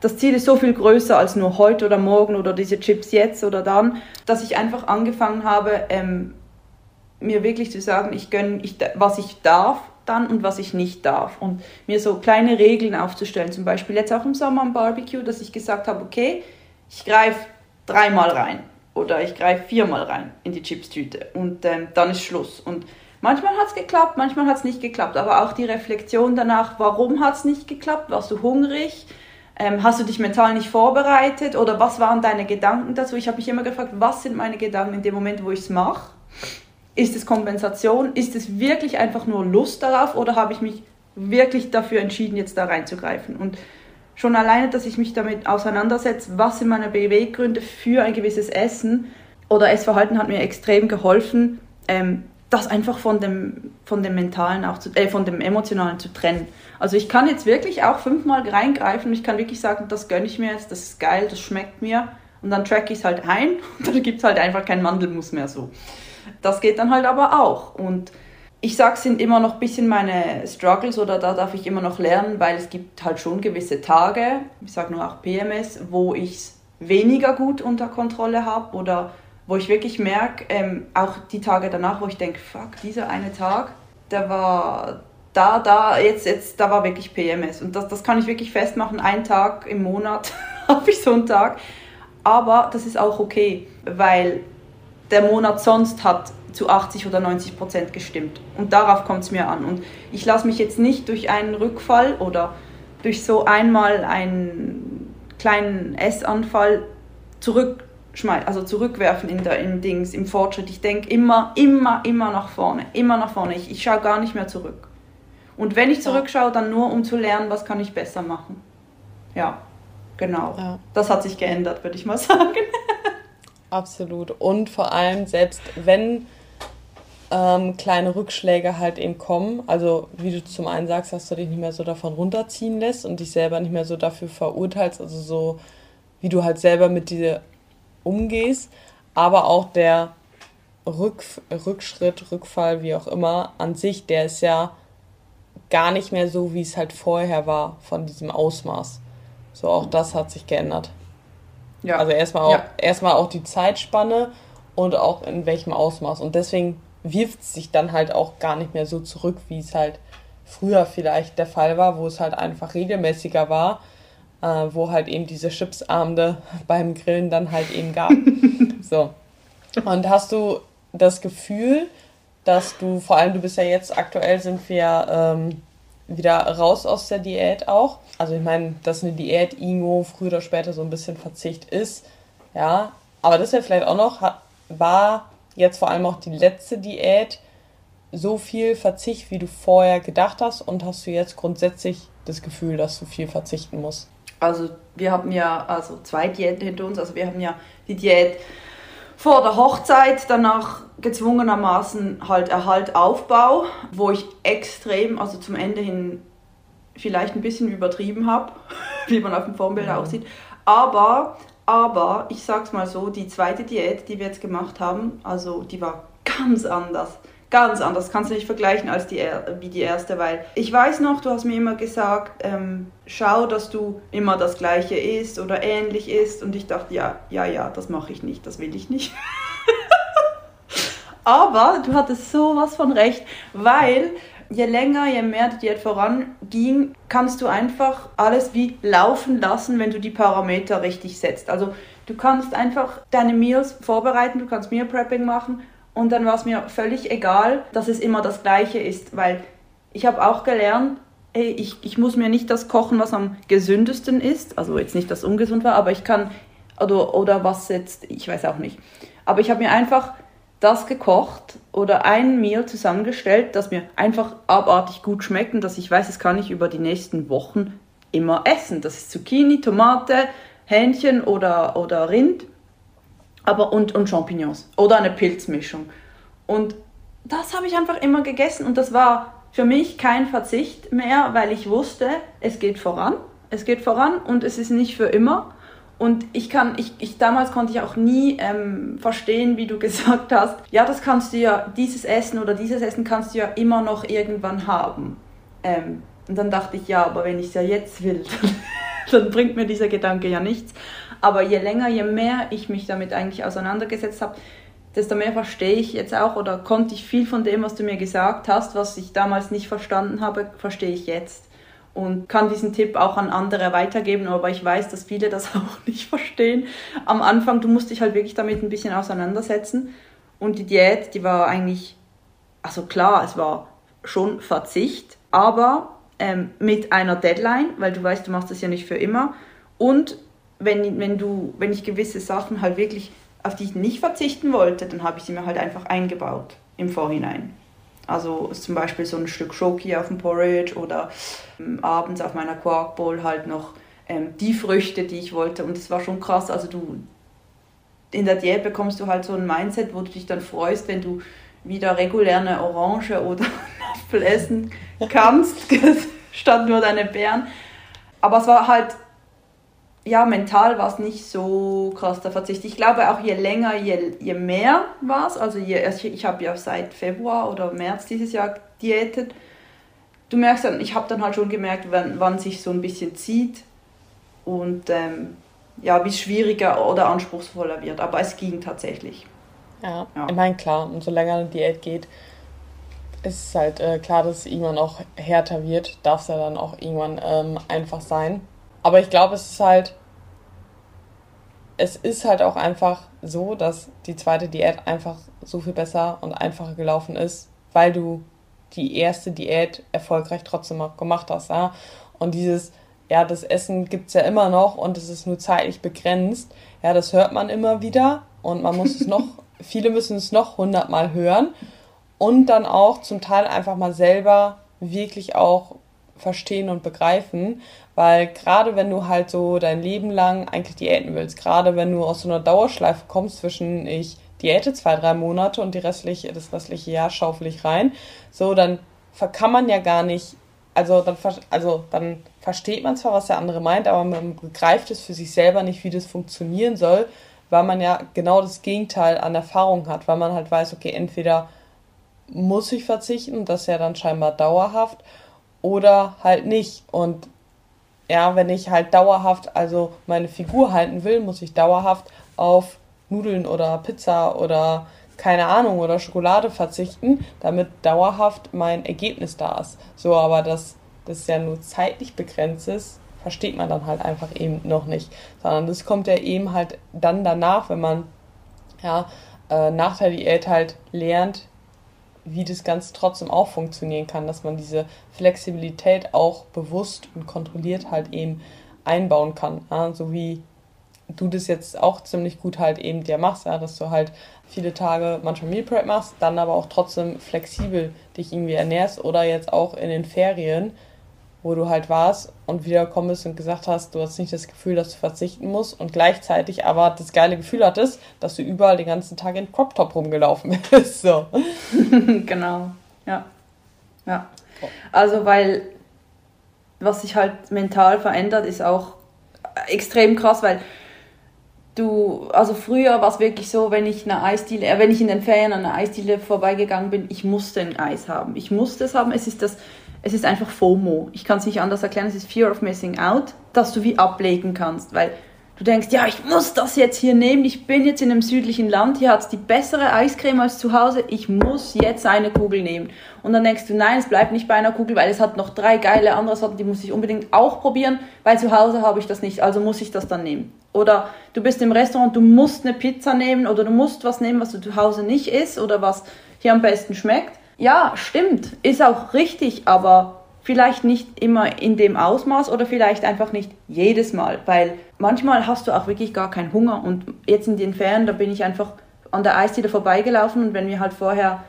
das Ziel ist so viel größer als nur heute oder morgen oder diese Chips jetzt oder dann, dass ich einfach angefangen habe, ähm, mir wirklich zu sagen, ich gönne, ich, was ich darf dann und was ich nicht darf. Und mir so kleine Regeln aufzustellen, zum Beispiel jetzt auch im Sommer am Barbecue, dass ich gesagt habe, okay, ich greife dreimal rein oder ich greife viermal rein in die Chipstüte und ähm, dann ist Schluss. Und manchmal hat es geklappt, manchmal hat es nicht geklappt, aber auch die Reflexion danach, warum hat es nicht geklappt, warst du hungrig, ähm, hast du dich mental nicht vorbereitet oder was waren deine Gedanken dazu? Ich habe mich immer gefragt, was sind meine Gedanken in dem Moment, wo ich es mache? Ist es Kompensation? Ist es wirklich einfach nur Lust darauf oder habe ich mich wirklich dafür entschieden, jetzt da reinzugreifen? Und schon alleine, dass ich mich damit auseinandersetze, was sind meine Beweggründe für ein gewisses Essen oder Essverhalten hat mir extrem geholfen, ähm, das einfach von dem, von dem mentalen auch zu, äh, von dem emotionalen zu trennen. Also ich kann jetzt wirklich auch fünfmal reingreifen und ich kann wirklich sagen, das gönne ich mir jetzt, das ist geil, das schmeckt mir und dann track ich es halt ein und dann gibt es halt einfach kein Mandelmus mehr so. Das geht dann halt aber auch und ich sage, sind immer noch ein bisschen meine Struggles oder da darf ich immer noch lernen, weil es gibt halt schon gewisse Tage, ich sage nur auch PMS, wo ich es weniger gut unter Kontrolle habe oder wo ich wirklich merke, ähm, auch die Tage danach, wo ich denke, fuck, dieser eine Tag, der war da, da, jetzt, jetzt, da war wirklich PMS. Und das, das kann ich wirklich festmachen, einen Tag im Monat habe ich so einen Tag. Aber das ist auch okay, weil der Monat sonst hat zu 80 oder 90 Prozent gestimmt. Und darauf kommt es mir an. Und ich lasse mich jetzt nicht durch einen Rückfall oder durch so einmal einen kleinen Essanfall zurückschmeißen, also zurückwerfen in der, im Dings, im Fortschritt. Ich denke immer, immer, immer nach vorne, immer nach vorne. Ich, ich schaue gar nicht mehr zurück. Und wenn ich zurückschaue, dann nur um zu lernen, was kann ich besser machen. Ja, genau. Ja. Das hat sich geändert, würde ich mal sagen. Absolut. Und vor allem, selbst wenn ähm, kleine Rückschläge halt eben kommen. Also wie du zum einen sagst, dass du dich nicht mehr so davon runterziehen lässt und dich selber nicht mehr so dafür verurteilst, also so wie du halt selber mit dir umgehst, aber auch der Rück, Rückschritt, Rückfall, wie auch immer, an sich, der ist ja gar nicht mehr so, wie es halt vorher war, von diesem Ausmaß. So, auch das hat sich geändert. Ja. Also erstmal auch, ja. erstmal auch die Zeitspanne und auch in welchem Ausmaß. Und deswegen wirft sich dann halt auch gar nicht mehr so zurück, wie es halt früher vielleicht der Fall war, wo es halt einfach regelmäßiger war, äh, wo halt eben diese Chipsabende beim Grillen dann halt eben gab. so. Und hast du das Gefühl, dass du, vor allem du bist ja jetzt, aktuell sind wir ähm, wieder raus aus der Diät auch. Also ich meine, dass eine Diät irgendwo früher oder später so ein bisschen Verzicht ist, ja. Aber das ja vielleicht auch noch, war jetzt vor allem auch die letzte Diät so viel Verzicht, wie du vorher gedacht hast? Und hast du jetzt grundsätzlich das Gefühl, dass du viel verzichten musst? Also wir haben ja also zwei Diäten hinter uns. Also wir haben ja die Diät vor der Hochzeit, danach gezwungenermaßen halt Erhalt, Aufbau, wo ich extrem, also zum Ende hin vielleicht ein bisschen übertrieben habe, wie man auf dem Formbild ja. aussieht. Aber Aber ich sag's mal so, die zweite Diät, die wir jetzt gemacht haben, also die war ganz anders. Ganz anders, kannst du nicht vergleichen als die, wie die erste, weil ich weiß noch, du hast mir immer gesagt, ähm, schau, dass du immer das gleiche isst oder ähnlich isst und ich dachte, ja, ja, ja, das mache ich nicht, das will ich nicht. Aber du hattest sowas von recht, weil je länger, je mehr die Diät voranging, kannst du einfach alles wie laufen lassen, wenn du die Parameter richtig setzt. Also du kannst einfach deine Meals vorbereiten, du kannst Meal Prepping machen und dann war es mir völlig egal, dass es immer das gleiche ist, weil ich habe auch gelernt, ey, ich, ich muss mir nicht das kochen, was am gesündesten ist, also jetzt nicht, dass ungesund war, aber ich kann, oder, oder was jetzt, ich weiß auch nicht. Aber ich habe mir einfach das gekocht oder ein Meal zusammengestellt, das mir einfach abartig gut schmeckt und dass ich weiß, das kann ich über die nächsten Wochen immer essen. Das ist Zucchini, Tomate, Hähnchen oder, oder Rind aber und, und Champignons oder eine Pilzmischung. Und das habe ich einfach immer gegessen und das war für mich kein Verzicht mehr, weil ich wusste, es geht voran. Es geht voran und es ist nicht für immer. Und ich kann, ich, ich damals konnte ich auch nie ähm, verstehen, wie du gesagt hast, ja, das kannst du ja, dieses Essen oder dieses Essen kannst du ja immer noch irgendwann haben. Ähm, und dann dachte ich, ja, aber wenn ich es ja jetzt will, dann, dann bringt mir dieser Gedanke ja nichts. Aber je länger, je mehr ich mich damit eigentlich auseinandergesetzt habe, desto mehr verstehe ich jetzt auch oder konnte ich viel von dem, was du mir gesagt hast, was ich damals nicht verstanden habe, verstehe ich jetzt und kann diesen Tipp auch an andere weitergeben, aber ich weiß, dass viele das auch nicht verstehen. Am Anfang, du musst dich halt wirklich damit ein bisschen auseinandersetzen und die Diät, die war eigentlich, also klar, es war schon Verzicht, aber ähm, mit einer Deadline, weil du weißt, du machst das ja nicht für immer und wenn, wenn, du, wenn ich gewisse Sachen halt wirklich, auf die ich nicht verzichten wollte, dann habe ich sie mir halt einfach eingebaut im Vorhinein. Also zum Beispiel so ein Stück Schoki auf dem Porridge oder ähm, abends auf meiner Quark Bowl halt noch ähm, die Früchte, die ich wollte. Und es war schon krass. Also du in der Diät bekommst du halt so ein Mindset, wo du dich dann freust, wenn du wieder regulär eine Orange oder einen Apfel essen kannst, statt nur deine Beeren. Aber es war halt ja, mental war es nicht so krass der Verzicht. Ich glaube auch je länger, je, je mehr war es. Also je, ich, ich habe ja seit Februar oder März dieses Jahr diätet. Du merkst dann, ich habe dann halt schon gemerkt, wann, wann sich so ein bisschen zieht und ähm, ja, wie es schwieriger oder anspruchsvoller wird. Aber es ging tatsächlich. Ja, ja. ich meine, klar, umso länger eine Diät geht, ist es halt äh, klar, dass es irgendwann auch härter wird. Darf es ja dann auch irgendwann ähm, einfach sein. Aber ich glaube, es ist halt, es ist halt auch einfach so, dass die zweite Diät einfach so viel besser und einfacher gelaufen ist, weil du die erste Diät erfolgreich trotzdem gemacht hast. Ja? Und dieses, ja, das Essen gibt es ja immer noch und es ist nur zeitlich begrenzt. Ja, das hört man immer wieder und man muss es noch, viele müssen es noch hundertmal hören und dann auch zum Teil einfach mal selber wirklich auch verstehen und begreifen, weil gerade wenn du halt so dein Leben lang eigentlich Diäten willst, gerade wenn du aus so einer Dauerschleife kommst zwischen ich diäte zwei, drei Monate und die restliche, das restliche Jahr schaufel ich rein, so dann kann man ja gar nicht, also dann, also dann versteht man zwar, was der andere meint, aber man begreift es für sich selber nicht, wie das funktionieren soll, weil man ja genau das Gegenteil an Erfahrung hat, weil man halt weiß, okay, entweder muss ich verzichten, das ist ja dann scheinbar dauerhaft, oder halt nicht. Und ja, wenn ich halt dauerhaft, also meine Figur halten will, muss ich dauerhaft auf Nudeln oder Pizza oder keine Ahnung oder Schokolade verzichten, damit dauerhaft mein Ergebnis da ist. So, aber dass das ja nur zeitlich begrenzt ist, versteht man dann halt einfach eben noch nicht. Sondern das kommt ja eben halt dann danach, wenn man ja äh, nach der Diät halt lernt, wie das Ganze trotzdem auch funktionieren kann, dass man diese Flexibilität auch bewusst und kontrolliert halt eben einbauen kann. Ja, so wie du das jetzt auch ziemlich gut halt eben dir machst, ja, dass du halt viele Tage manchmal Meal Prep machst, dann aber auch trotzdem flexibel dich irgendwie ernährst oder jetzt auch in den Ferien wo du halt warst und wiedergekommen bist und gesagt hast, du hast nicht das Gefühl, dass du verzichten musst und gleichzeitig aber das geile Gefühl hattest, dass du überall den ganzen Tag in Crop Top rumgelaufen bist. So. genau, ja. Ja. Also, weil was sich halt mental verändert, ist auch extrem krass, weil du, also früher war es wirklich so, wenn ich eine Eisdiele, äh, wenn ich in den Ferien an einer Eisdiele vorbeigegangen bin, ich musste ein Eis haben. Ich musste es haben. Es ist das, es ist einfach FOMO. Ich kann es nicht anders erklären. Es ist Fear of Missing Out, dass du wie ablegen kannst, weil du denkst, ja, ich muss das jetzt hier nehmen. Ich bin jetzt in einem südlichen Land. Hier hat es die bessere Eiscreme als zu Hause. Ich muss jetzt eine Kugel nehmen. Und dann denkst du, nein, es bleibt nicht bei einer Kugel, weil es hat noch drei geile andere Sorten, die muss ich unbedingt auch probieren, weil zu Hause habe ich das nicht, also muss ich das dann nehmen. Oder du bist im Restaurant, du musst eine Pizza nehmen oder du musst was nehmen, was du zu Hause nicht isst oder was hier am besten schmeckt. Ja, stimmt, ist auch richtig, aber vielleicht nicht immer in dem Ausmaß oder vielleicht einfach nicht jedes Mal, weil manchmal hast du auch wirklich gar keinen Hunger und jetzt in den Ferien, da bin ich einfach an der Eisdiele vorbeigelaufen und wenn wir halt vorher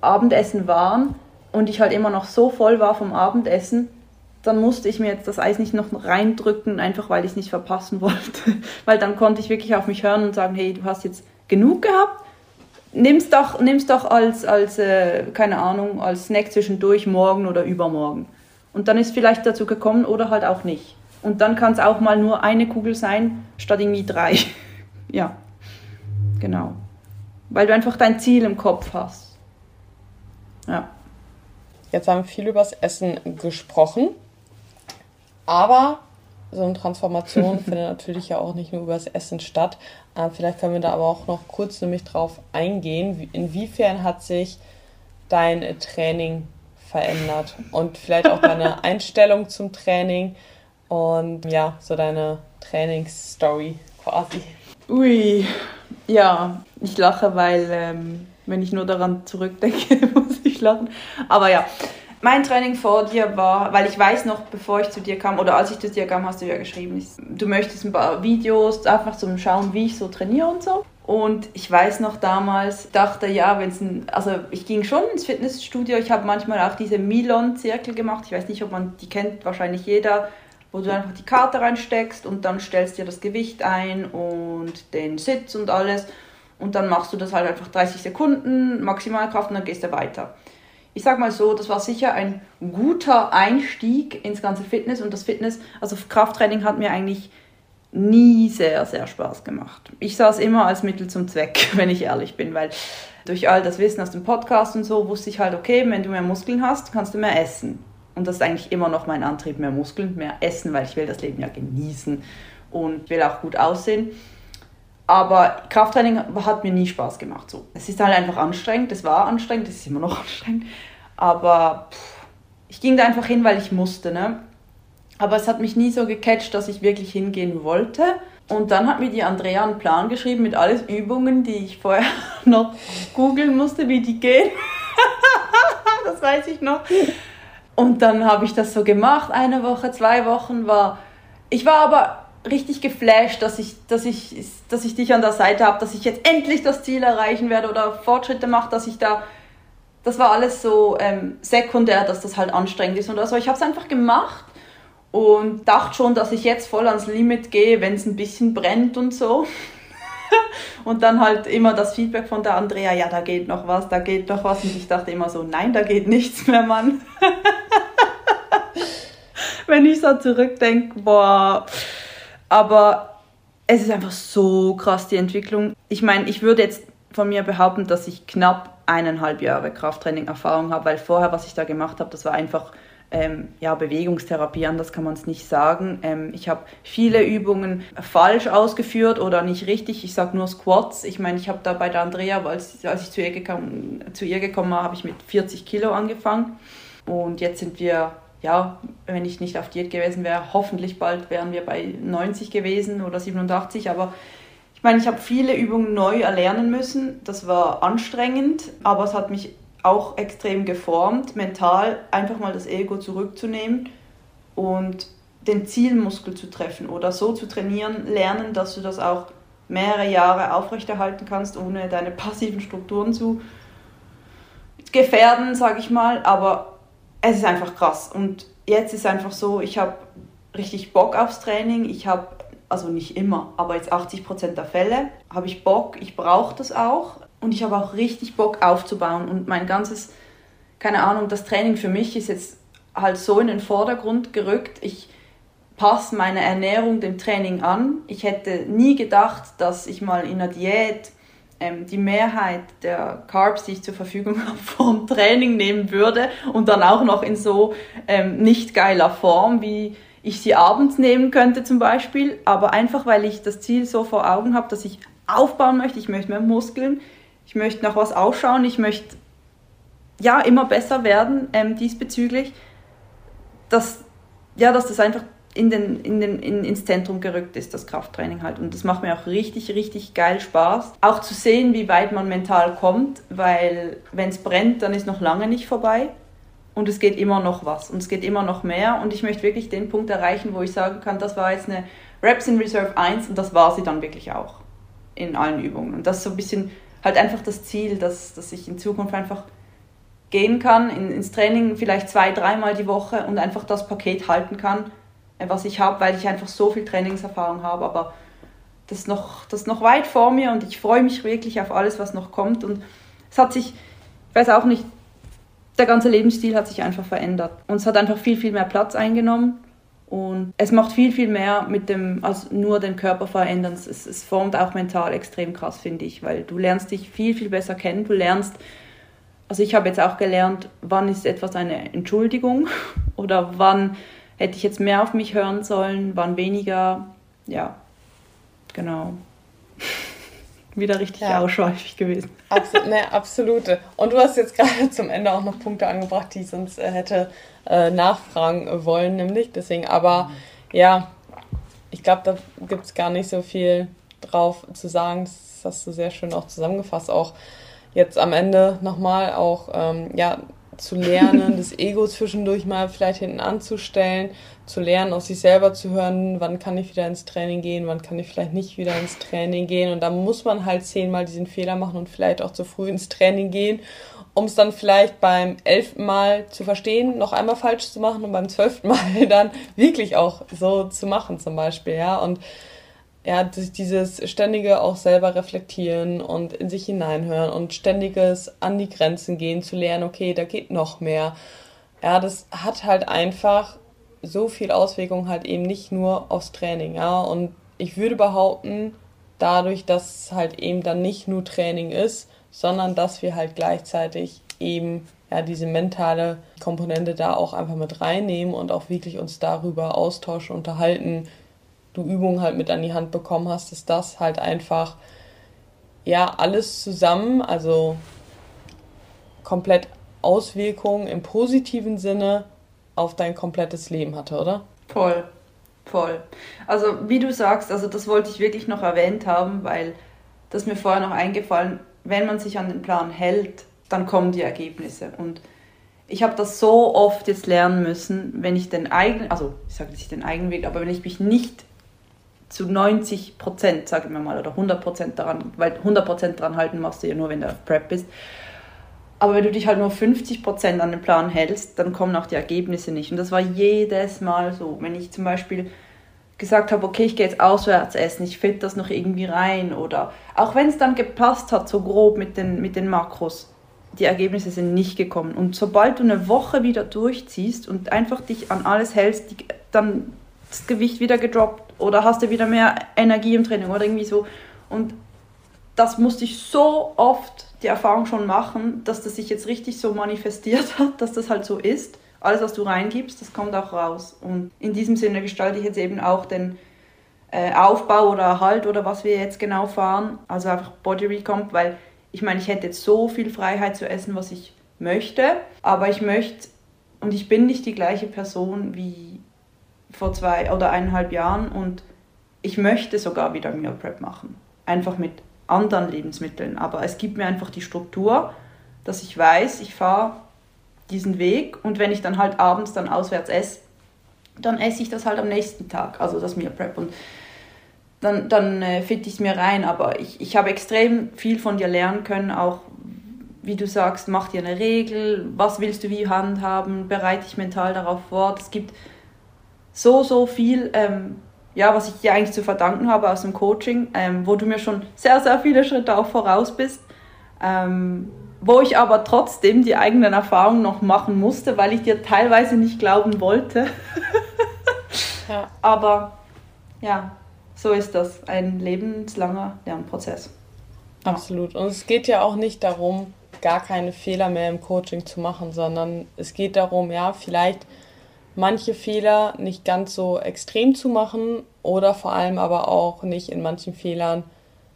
Abendessen waren, und ich halt immer noch so voll war vom Abendessen, dann musste ich mir jetzt das Eis nicht noch reindrücken, einfach weil ich es nicht verpassen wollte. weil dann konnte ich wirklich auf mich hören und sagen, hey, du hast jetzt genug gehabt, nimm's doch, nimm's doch als, als äh, keine Ahnung, als Snack zwischendurch morgen oder übermorgen. Und dann ist vielleicht dazu gekommen oder halt auch nicht. Und dann kann es auch mal nur eine Kugel sein, statt irgendwie drei. ja, genau. Weil du einfach dein Ziel im Kopf hast. Ja. Jetzt haben wir viel übers Essen gesprochen, aber so eine Transformation findet natürlich ja auch nicht nur übers Essen statt. Äh, vielleicht können wir da aber auch noch kurz nämlich drauf eingehen. Inwiefern hat sich dein Training verändert und vielleicht auch deine Einstellung zum Training und ja, so deine Trainingsstory quasi. Ui, ja, ich lache, weil ähm, wenn ich nur daran zurückdenke, muss ich lachen. Aber ja, mein Training vor dir war, weil ich weiß noch, bevor ich zu dir kam, oder als ich zu dir kam, hast du ja geschrieben, du möchtest ein paar Videos einfach zum Schauen, wie ich so trainiere und so. Und ich weiß noch damals, dachte ja, wenn es ein, also ich ging schon ins Fitnessstudio, ich habe manchmal auch diese Milon-Zirkel gemacht, ich weiß nicht, ob man die kennt, wahrscheinlich jeder, wo du einfach die Karte reinsteckst und dann stellst dir das Gewicht ein und den Sitz und alles und dann machst du das halt einfach 30 Sekunden Maximalkraft und dann gehst du weiter. Ich sag mal so, das war sicher ein guter Einstieg ins ganze Fitness und das Fitness, also Krafttraining hat mir eigentlich nie sehr, sehr Spaß gemacht. Ich sah es immer als Mittel zum Zweck, wenn ich ehrlich bin, weil durch all das Wissen aus dem Podcast und so wusste ich halt, okay, wenn du mehr Muskeln hast, kannst du mehr essen. Und das ist eigentlich immer noch mein Antrieb, mehr Muskeln, mehr essen, weil ich will das Leben ja genießen und will auch gut aussehen. Aber Krafttraining hat mir nie Spaß gemacht. So. Es ist halt einfach anstrengend, es war anstrengend, es ist immer noch anstrengend. Aber pff, ich ging da einfach hin, weil ich musste. Ne? Aber es hat mich nie so gecatcht, dass ich wirklich hingehen wollte. Und dann hat mir die Andrea einen Plan geschrieben mit alles Übungen, die ich vorher noch googeln musste, wie die gehen. das weiß ich noch. Und dann habe ich das so gemacht, eine Woche, zwei Wochen war. Ich war aber richtig geflasht, dass ich, dass ich, dass ich dich an der Seite habe, dass ich jetzt endlich das Ziel erreichen werde oder Fortschritte mache, dass ich da. Das war alles so ähm, sekundär, dass das halt anstrengend ist und also ich habe es einfach gemacht und dachte schon, dass ich jetzt voll ans Limit gehe, wenn es ein bisschen brennt und so. und dann halt immer das Feedback von der Andrea, ja, da geht noch was, da geht noch was. Und ich dachte immer so, nein, da geht nichts mehr, Mann. wenn ich so zurückdenke, boah aber es ist einfach so krass, die Entwicklung. Ich meine, ich würde jetzt von mir behaupten, dass ich knapp eineinhalb Jahre Krafttraining-Erfahrung habe, weil vorher, was ich da gemacht habe, das war einfach ähm, ja, Bewegungstherapie, anders kann man es nicht sagen. Ähm, ich habe viele Übungen falsch ausgeführt oder nicht richtig. Ich sage nur Squats. Ich meine, ich habe da bei der Andrea, als, als ich zu ihr, gekommen, zu ihr gekommen war, habe ich mit 40 Kilo angefangen. Und jetzt sind wir ja, wenn ich nicht auf Diät gewesen wäre, hoffentlich bald wären wir bei 90 gewesen oder 87. Aber ich meine, ich habe viele Übungen neu erlernen müssen. Das war anstrengend, aber es hat mich auch extrem geformt, mental einfach mal das Ego zurückzunehmen und den Zielmuskel zu treffen oder so zu trainieren, lernen, dass du das auch mehrere Jahre aufrechterhalten kannst, ohne deine passiven Strukturen zu gefährden, sage ich mal. Aber es ist einfach krass. Und jetzt ist einfach so, ich habe richtig Bock aufs Training. Ich habe, also nicht immer, aber jetzt 80 Prozent der Fälle, habe ich Bock, ich brauche das auch. Und ich habe auch richtig Bock aufzubauen. Und mein ganzes, keine Ahnung, das Training für mich ist jetzt halt so in den Vordergrund gerückt. Ich passe meine Ernährung dem Training an. Ich hätte nie gedacht, dass ich mal in einer Diät ähm, die Mehrheit der Carbs, die ich zur Verfügung habe, vom Training nehmen würde und dann auch noch in so ähm, nicht geiler Form, wie ich sie abends nehmen könnte zum Beispiel. Aber einfach, weil ich das Ziel so vor Augen habe, dass ich aufbauen möchte, ich möchte mehr Muskeln, ich möchte nach was ausschauen, ich möchte ja immer besser werden ähm, diesbezüglich, dass, ja, dass das einfach in den, in den, in, ins Zentrum gerückt ist, das Krafttraining halt. Und das macht mir auch richtig, richtig geil Spaß. Auch zu sehen, wie weit man mental kommt, weil wenn es brennt, dann ist noch lange nicht vorbei. Und es geht immer noch was und es geht immer noch mehr. Und ich möchte wirklich den Punkt erreichen, wo ich sagen kann, das war jetzt eine Reps in Reserve 1 und das war sie dann wirklich auch in allen Übungen. Und das ist so ein bisschen halt einfach das Ziel, dass, dass ich in Zukunft einfach gehen kann, in, ins Training vielleicht zwei, dreimal die Woche und einfach das Paket halten kann was ich habe, weil ich einfach so viel Trainingserfahrung habe. Aber das ist, noch, das noch weit vor mir und ich freue mich wirklich auf alles, was noch kommt. Und es hat sich, ich weiß auch nicht, der ganze Lebensstil hat sich einfach verändert. Und es hat einfach viel, viel mehr Platz eingenommen. Und es macht viel, viel mehr mit dem, als nur den Körper verändern. Es, es formt auch mental extrem krass, finde ich, weil du lernst dich viel, viel besser kennen. Du lernst, also ich habe jetzt auch gelernt, wann ist etwas eine Entschuldigung oder wann hätte ich jetzt mehr auf mich hören sollen, wann weniger. Ja, genau. Wieder richtig ja. ausschweifig gewesen. Absolut, ne, absolute. Und du hast jetzt gerade zum Ende auch noch Punkte angebracht, die ich sonst äh, hätte äh, nachfragen wollen, nämlich. Deswegen, aber ja, ich glaube, da gibt es gar nicht so viel drauf zu sagen. Das hast du sehr schön auch zusammengefasst. Auch jetzt am Ende nochmal auch, ähm, ja, zu lernen, das Ego zwischendurch mal vielleicht hinten anzustellen, zu lernen, aus sich selber zu hören, wann kann ich wieder ins Training gehen, wann kann ich vielleicht nicht wieder ins Training gehen. Und da muss man halt zehnmal diesen Fehler machen und vielleicht auch zu früh ins Training gehen, um es dann vielleicht beim elften Mal zu verstehen, noch einmal falsch zu machen und beim zwölften Mal dann wirklich auch so zu machen zum Beispiel, ja. Und ja, dieses ständige auch selber reflektieren und in sich hineinhören und ständiges an die Grenzen gehen, zu lernen, okay, da geht noch mehr. Ja, das hat halt einfach so viel Auswirkungen halt eben nicht nur aufs Training, ja. Und ich würde behaupten, dadurch, dass es halt eben dann nicht nur Training ist, sondern dass wir halt gleichzeitig eben ja diese mentale Komponente da auch einfach mit reinnehmen und auch wirklich uns darüber austauschen, unterhalten, du Übungen halt mit an die Hand bekommen hast, ist das halt einfach, ja, alles zusammen, also komplett Auswirkungen im positiven Sinne auf dein komplettes Leben hatte, oder? Voll, voll. Also wie du sagst, also das wollte ich wirklich noch erwähnt haben, weil das mir vorher noch eingefallen, wenn man sich an den Plan hält, dann kommen die Ergebnisse und ich habe das so oft jetzt lernen müssen, wenn ich den eigenen, also ich sage nicht den eigenen Weg, aber wenn ich mich nicht zu 90 Prozent, sagen wir mal, oder 100 Prozent daran, weil 100 Prozent daran halten machst du ja nur, wenn du auf Prep bist. Aber wenn du dich halt nur 50 Prozent an den Plan hältst, dann kommen auch die Ergebnisse nicht. Und das war jedes Mal so. Wenn ich zum Beispiel gesagt habe, okay, ich gehe jetzt auswärts essen, ich fit das noch irgendwie rein oder auch wenn es dann gepasst hat, so grob mit den, mit den Makros, die Ergebnisse sind nicht gekommen. Und sobald du eine Woche wieder durchziehst und einfach dich an alles hältst, die, dann das Gewicht wieder gedroppt oder hast du wieder mehr Energie im Training oder irgendwie so. Und das musste ich so oft die Erfahrung schon machen, dass das sich jetzt richtig so manifestiert hat, dass das halt so ist. Alles, was du reingibst, das kommt auch raus. Und in diesem Sinne gestalte ich jetzt eben auch den äh, Aufbau oder Erhalt oder was wir jetzt genau fahren. Also einfach Body Recomp, weil ich meine, ich hätte jetzt so viel Freiheit zu essen, was ich möchte, aber ich möchte und ich bin nicht die gleiche Person wie vor zwei oder eineinhalb Jahren und ich möchte sogar wieder Meal Prep machen. Einfach mit anderen Lebensmitteln. Aber es gibt mir einfach die Struktur, dass ich weiß, ich fahre diesen Weg und wenn ich dann halt abends dann auswärts esse, dann esse ich das halt am nächsten Tag, also das Meal Prep. Und dann, dann äh, fitte ich es mir rein. Aber ich, ich habe extrem viel von dir lernen können, auch wie du sagst, mach dir eine Regel, was willst du wie handhaben, bereite dich mental darauf vor. Es gibt so, so viel, ähm, ja, was ich dir eigentlich zu verdanken habe aus dem Coaching, ähm, wo du mir schon sehr, sehr viele Schritte auch voraus bist. Ähm, wo ich aber trotzdem die eigenen Erfahrungen noch machen musste, weil ich dir teilweise nicht glauben wollte. Ja. Aber ja, so ist das. Ein lebenslanger Lernprozess. Absolut. Und es geht ja auch nicht darum, gar keine Fehler mehr im Coaching zu machen, sondern es geht darum, ja, vielleicht manche Fehler nicht ganz so extrem zu machen oder vor allem aber auch nicht in manchen Fehlern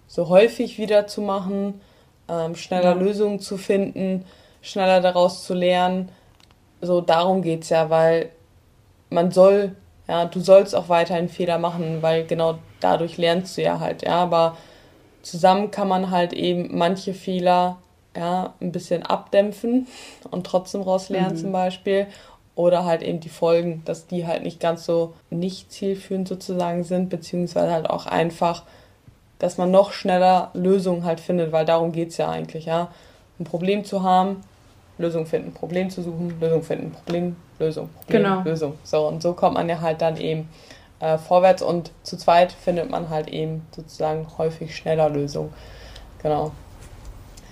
so häufig wieder zu machen, ähm, schneller ja. Lösungen zu finden, schneller daraus zu lernen. So darum geht es ja, weil man soll, ja, du sollst auch weiterhin Fehler machen, weil genau dadurch lernst du ja halt, ja, aber zusammen kann man halt eben manche Fehler ja, ein bisschen abdämpfen und trotzdem rauslernen mhm. zum Beispiel. Oder halt eben die Folgen, dass die halt nicht ganz so nicht zielführend sozusagen sind, beziehungsweise halt auch einfach, dass man noch schneller Lösungen halt findet, weil darum geht es ja eigentlich, ja. Ein Problem zu haben, Lösung finden, Problem zu suchen, Lösung finden, Problem, Lösung, Problem, genau. Lösung. So, und so kommt man ja halt dann eben äh, vorwärts und zu zweit findet man halt eben sozusagen häufig schneller Lösungen. Genau.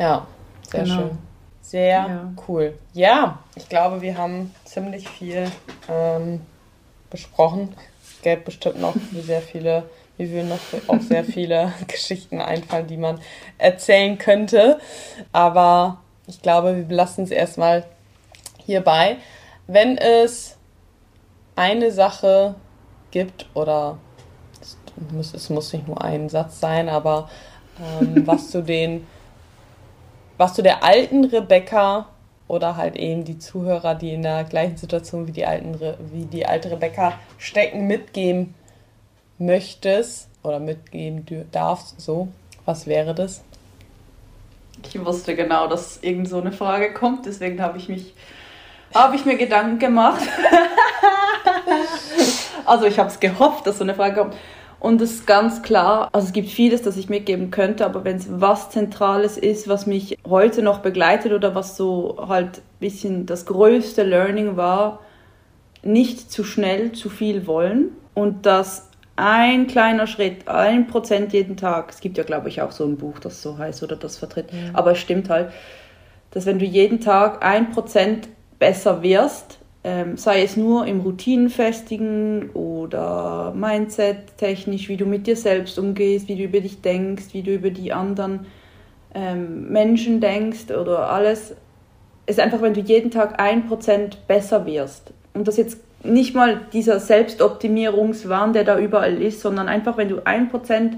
Ja. Sehr genau. schön. Sehr ja. cool. Ja, ich glaube, wir haben ziemlich viel ähm, besprochen. Es gäbe bestimmt noch sehr viele, mir würden noch auch sehr viele Geschichten einfallen, die man erzählen könnte. Aber ich glaube, wir belassen es erstmal hierbei. Wenn es eine Sache gibt oder es muss, es muss nicht nur ein Satz sein, aber ähm, was zu den was du der alten Rebecca oder halt eben die Zuhörer, die in der gleichen Situation wie die, alten, wie die alte Rebecca stecken, mitgeben möchtest oder mitgeben darfst, so, was wäre das? Ich wusste genau, dass irgend so eine Frage kommt, deswegen habe ich mich habe ich mir Gedanken gemacht. also ich habe es gehofft, dass so eine Frage kommt. Und es ist ganz klar, also es gibt vieles, das ich mitgeben könnte, aber wenn es was Zentrales ist, was mich heute noch begleitet oder was so halt ein bisschen das größte Learning war, nicht zu schnell zu viel wollen. Und dass ein kleiner Schritt, ein Prozent jeden Tag, es gibt ja glaube ich auch so ein Buch, das so heißt oder das vertritt, ja. aber es stimmt halt, dass wenn du jeden Tag ein Prozent besser wirst, ähm, sei es nur im Routinenfestigen oder Mindset-technisch, wie du mit dir selbst umgehst, wie du über dich denkst, wie du über die anderen ähm, Menschen denkst oder alles. Es ist einfach, wenn du jeden Tag ein Prozent besser wirst. Und das jetzt nicht mal dieser Selbstoptimierungswahn, der da überall ist, sondern einfach, wenn du ein Prozent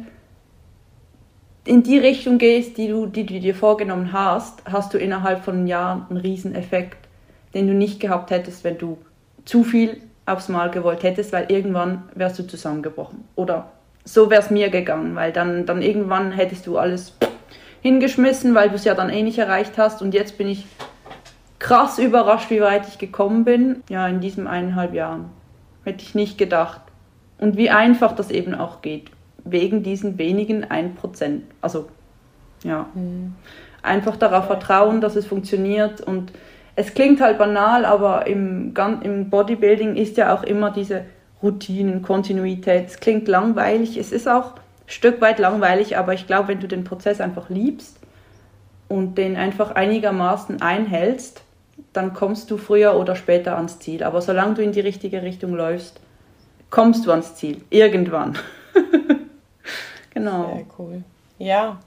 in die Richtung gehst, die du, die du dir vorgenommen hast, hast du innerhalb von einem Jahr einen riesen Effekt den du nicht gehabt hättest, wenn du zu viel aufs Mal gewollt hättest, weil irgendwann wärst du zusammengebrochen. Oder so wäre es mir gegangen, weil dann, dann irgendwann hättest du alles hingeschmissen, weil du es ja dann eh nicht erreicht hast. Und jetzt bin ich krass überrascht, wie weit ich gekommen bin. Ja, in diesen eineinhalb Jahren. Hätte ich nicht gedacht. Und wie einfach das eben auch geht. Wegen diesen wenigen 1%. Also, ja. Mhm. Einfach darauf vertrauen, dass es funktioniert und es klingt halt banal, aber im, im Bodybuilding ist ja auch immer diese Routinen, Kontinuität. Es klingt langweilig, es ist auch ein Stück weit langweilig, aber ich glaube, wenn du den Prozess einfach liebst und den einfach einigermaßen einhältst, dann kommst du früher oder später ans Ziel. Aber solange du in die richtige Richtung läufst, kommst du ans Ziel. Irgendwann. genau. Sehr cool. Ja,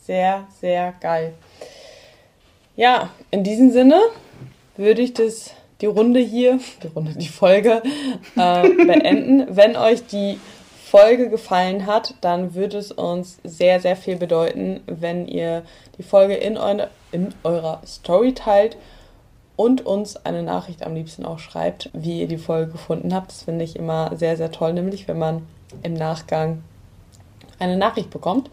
sehr, sehr geil. Ja, in diesem Sinne würde ich das, die Runde hier, die Runde, die Folge äh, beenden. Wenn euch die Folge gefallen hat, dann würde es uns sehr, sehr viel bedeuten, wenn ihr die Folge in, eure, in eurer Story teilt und uns eine Nachricht am liebsten auch schreibt, wie ihr die Folge gefunden habt. Das finde ich immer sehr, sehr toll, nämlich wenn man im Nachgang eine Nachricht bekommt.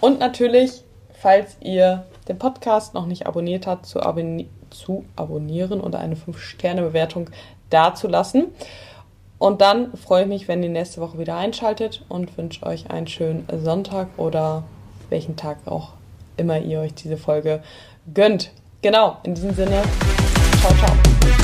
Und natürlich, falls ihr den Podcast noch nicht abonniert habt, zu abonnieren zu abonnieren und eine 5-Sterne-Bewertung dazulassen. Und dann freue ich mich, wenn ihr nächste Woche wieder einschaltet und wünsche euch einen schönen Sonntag oder welchen Tag auch immer ihr euch diese Folge gönnt. Genau, in diesem Sinne, ciao, ciao.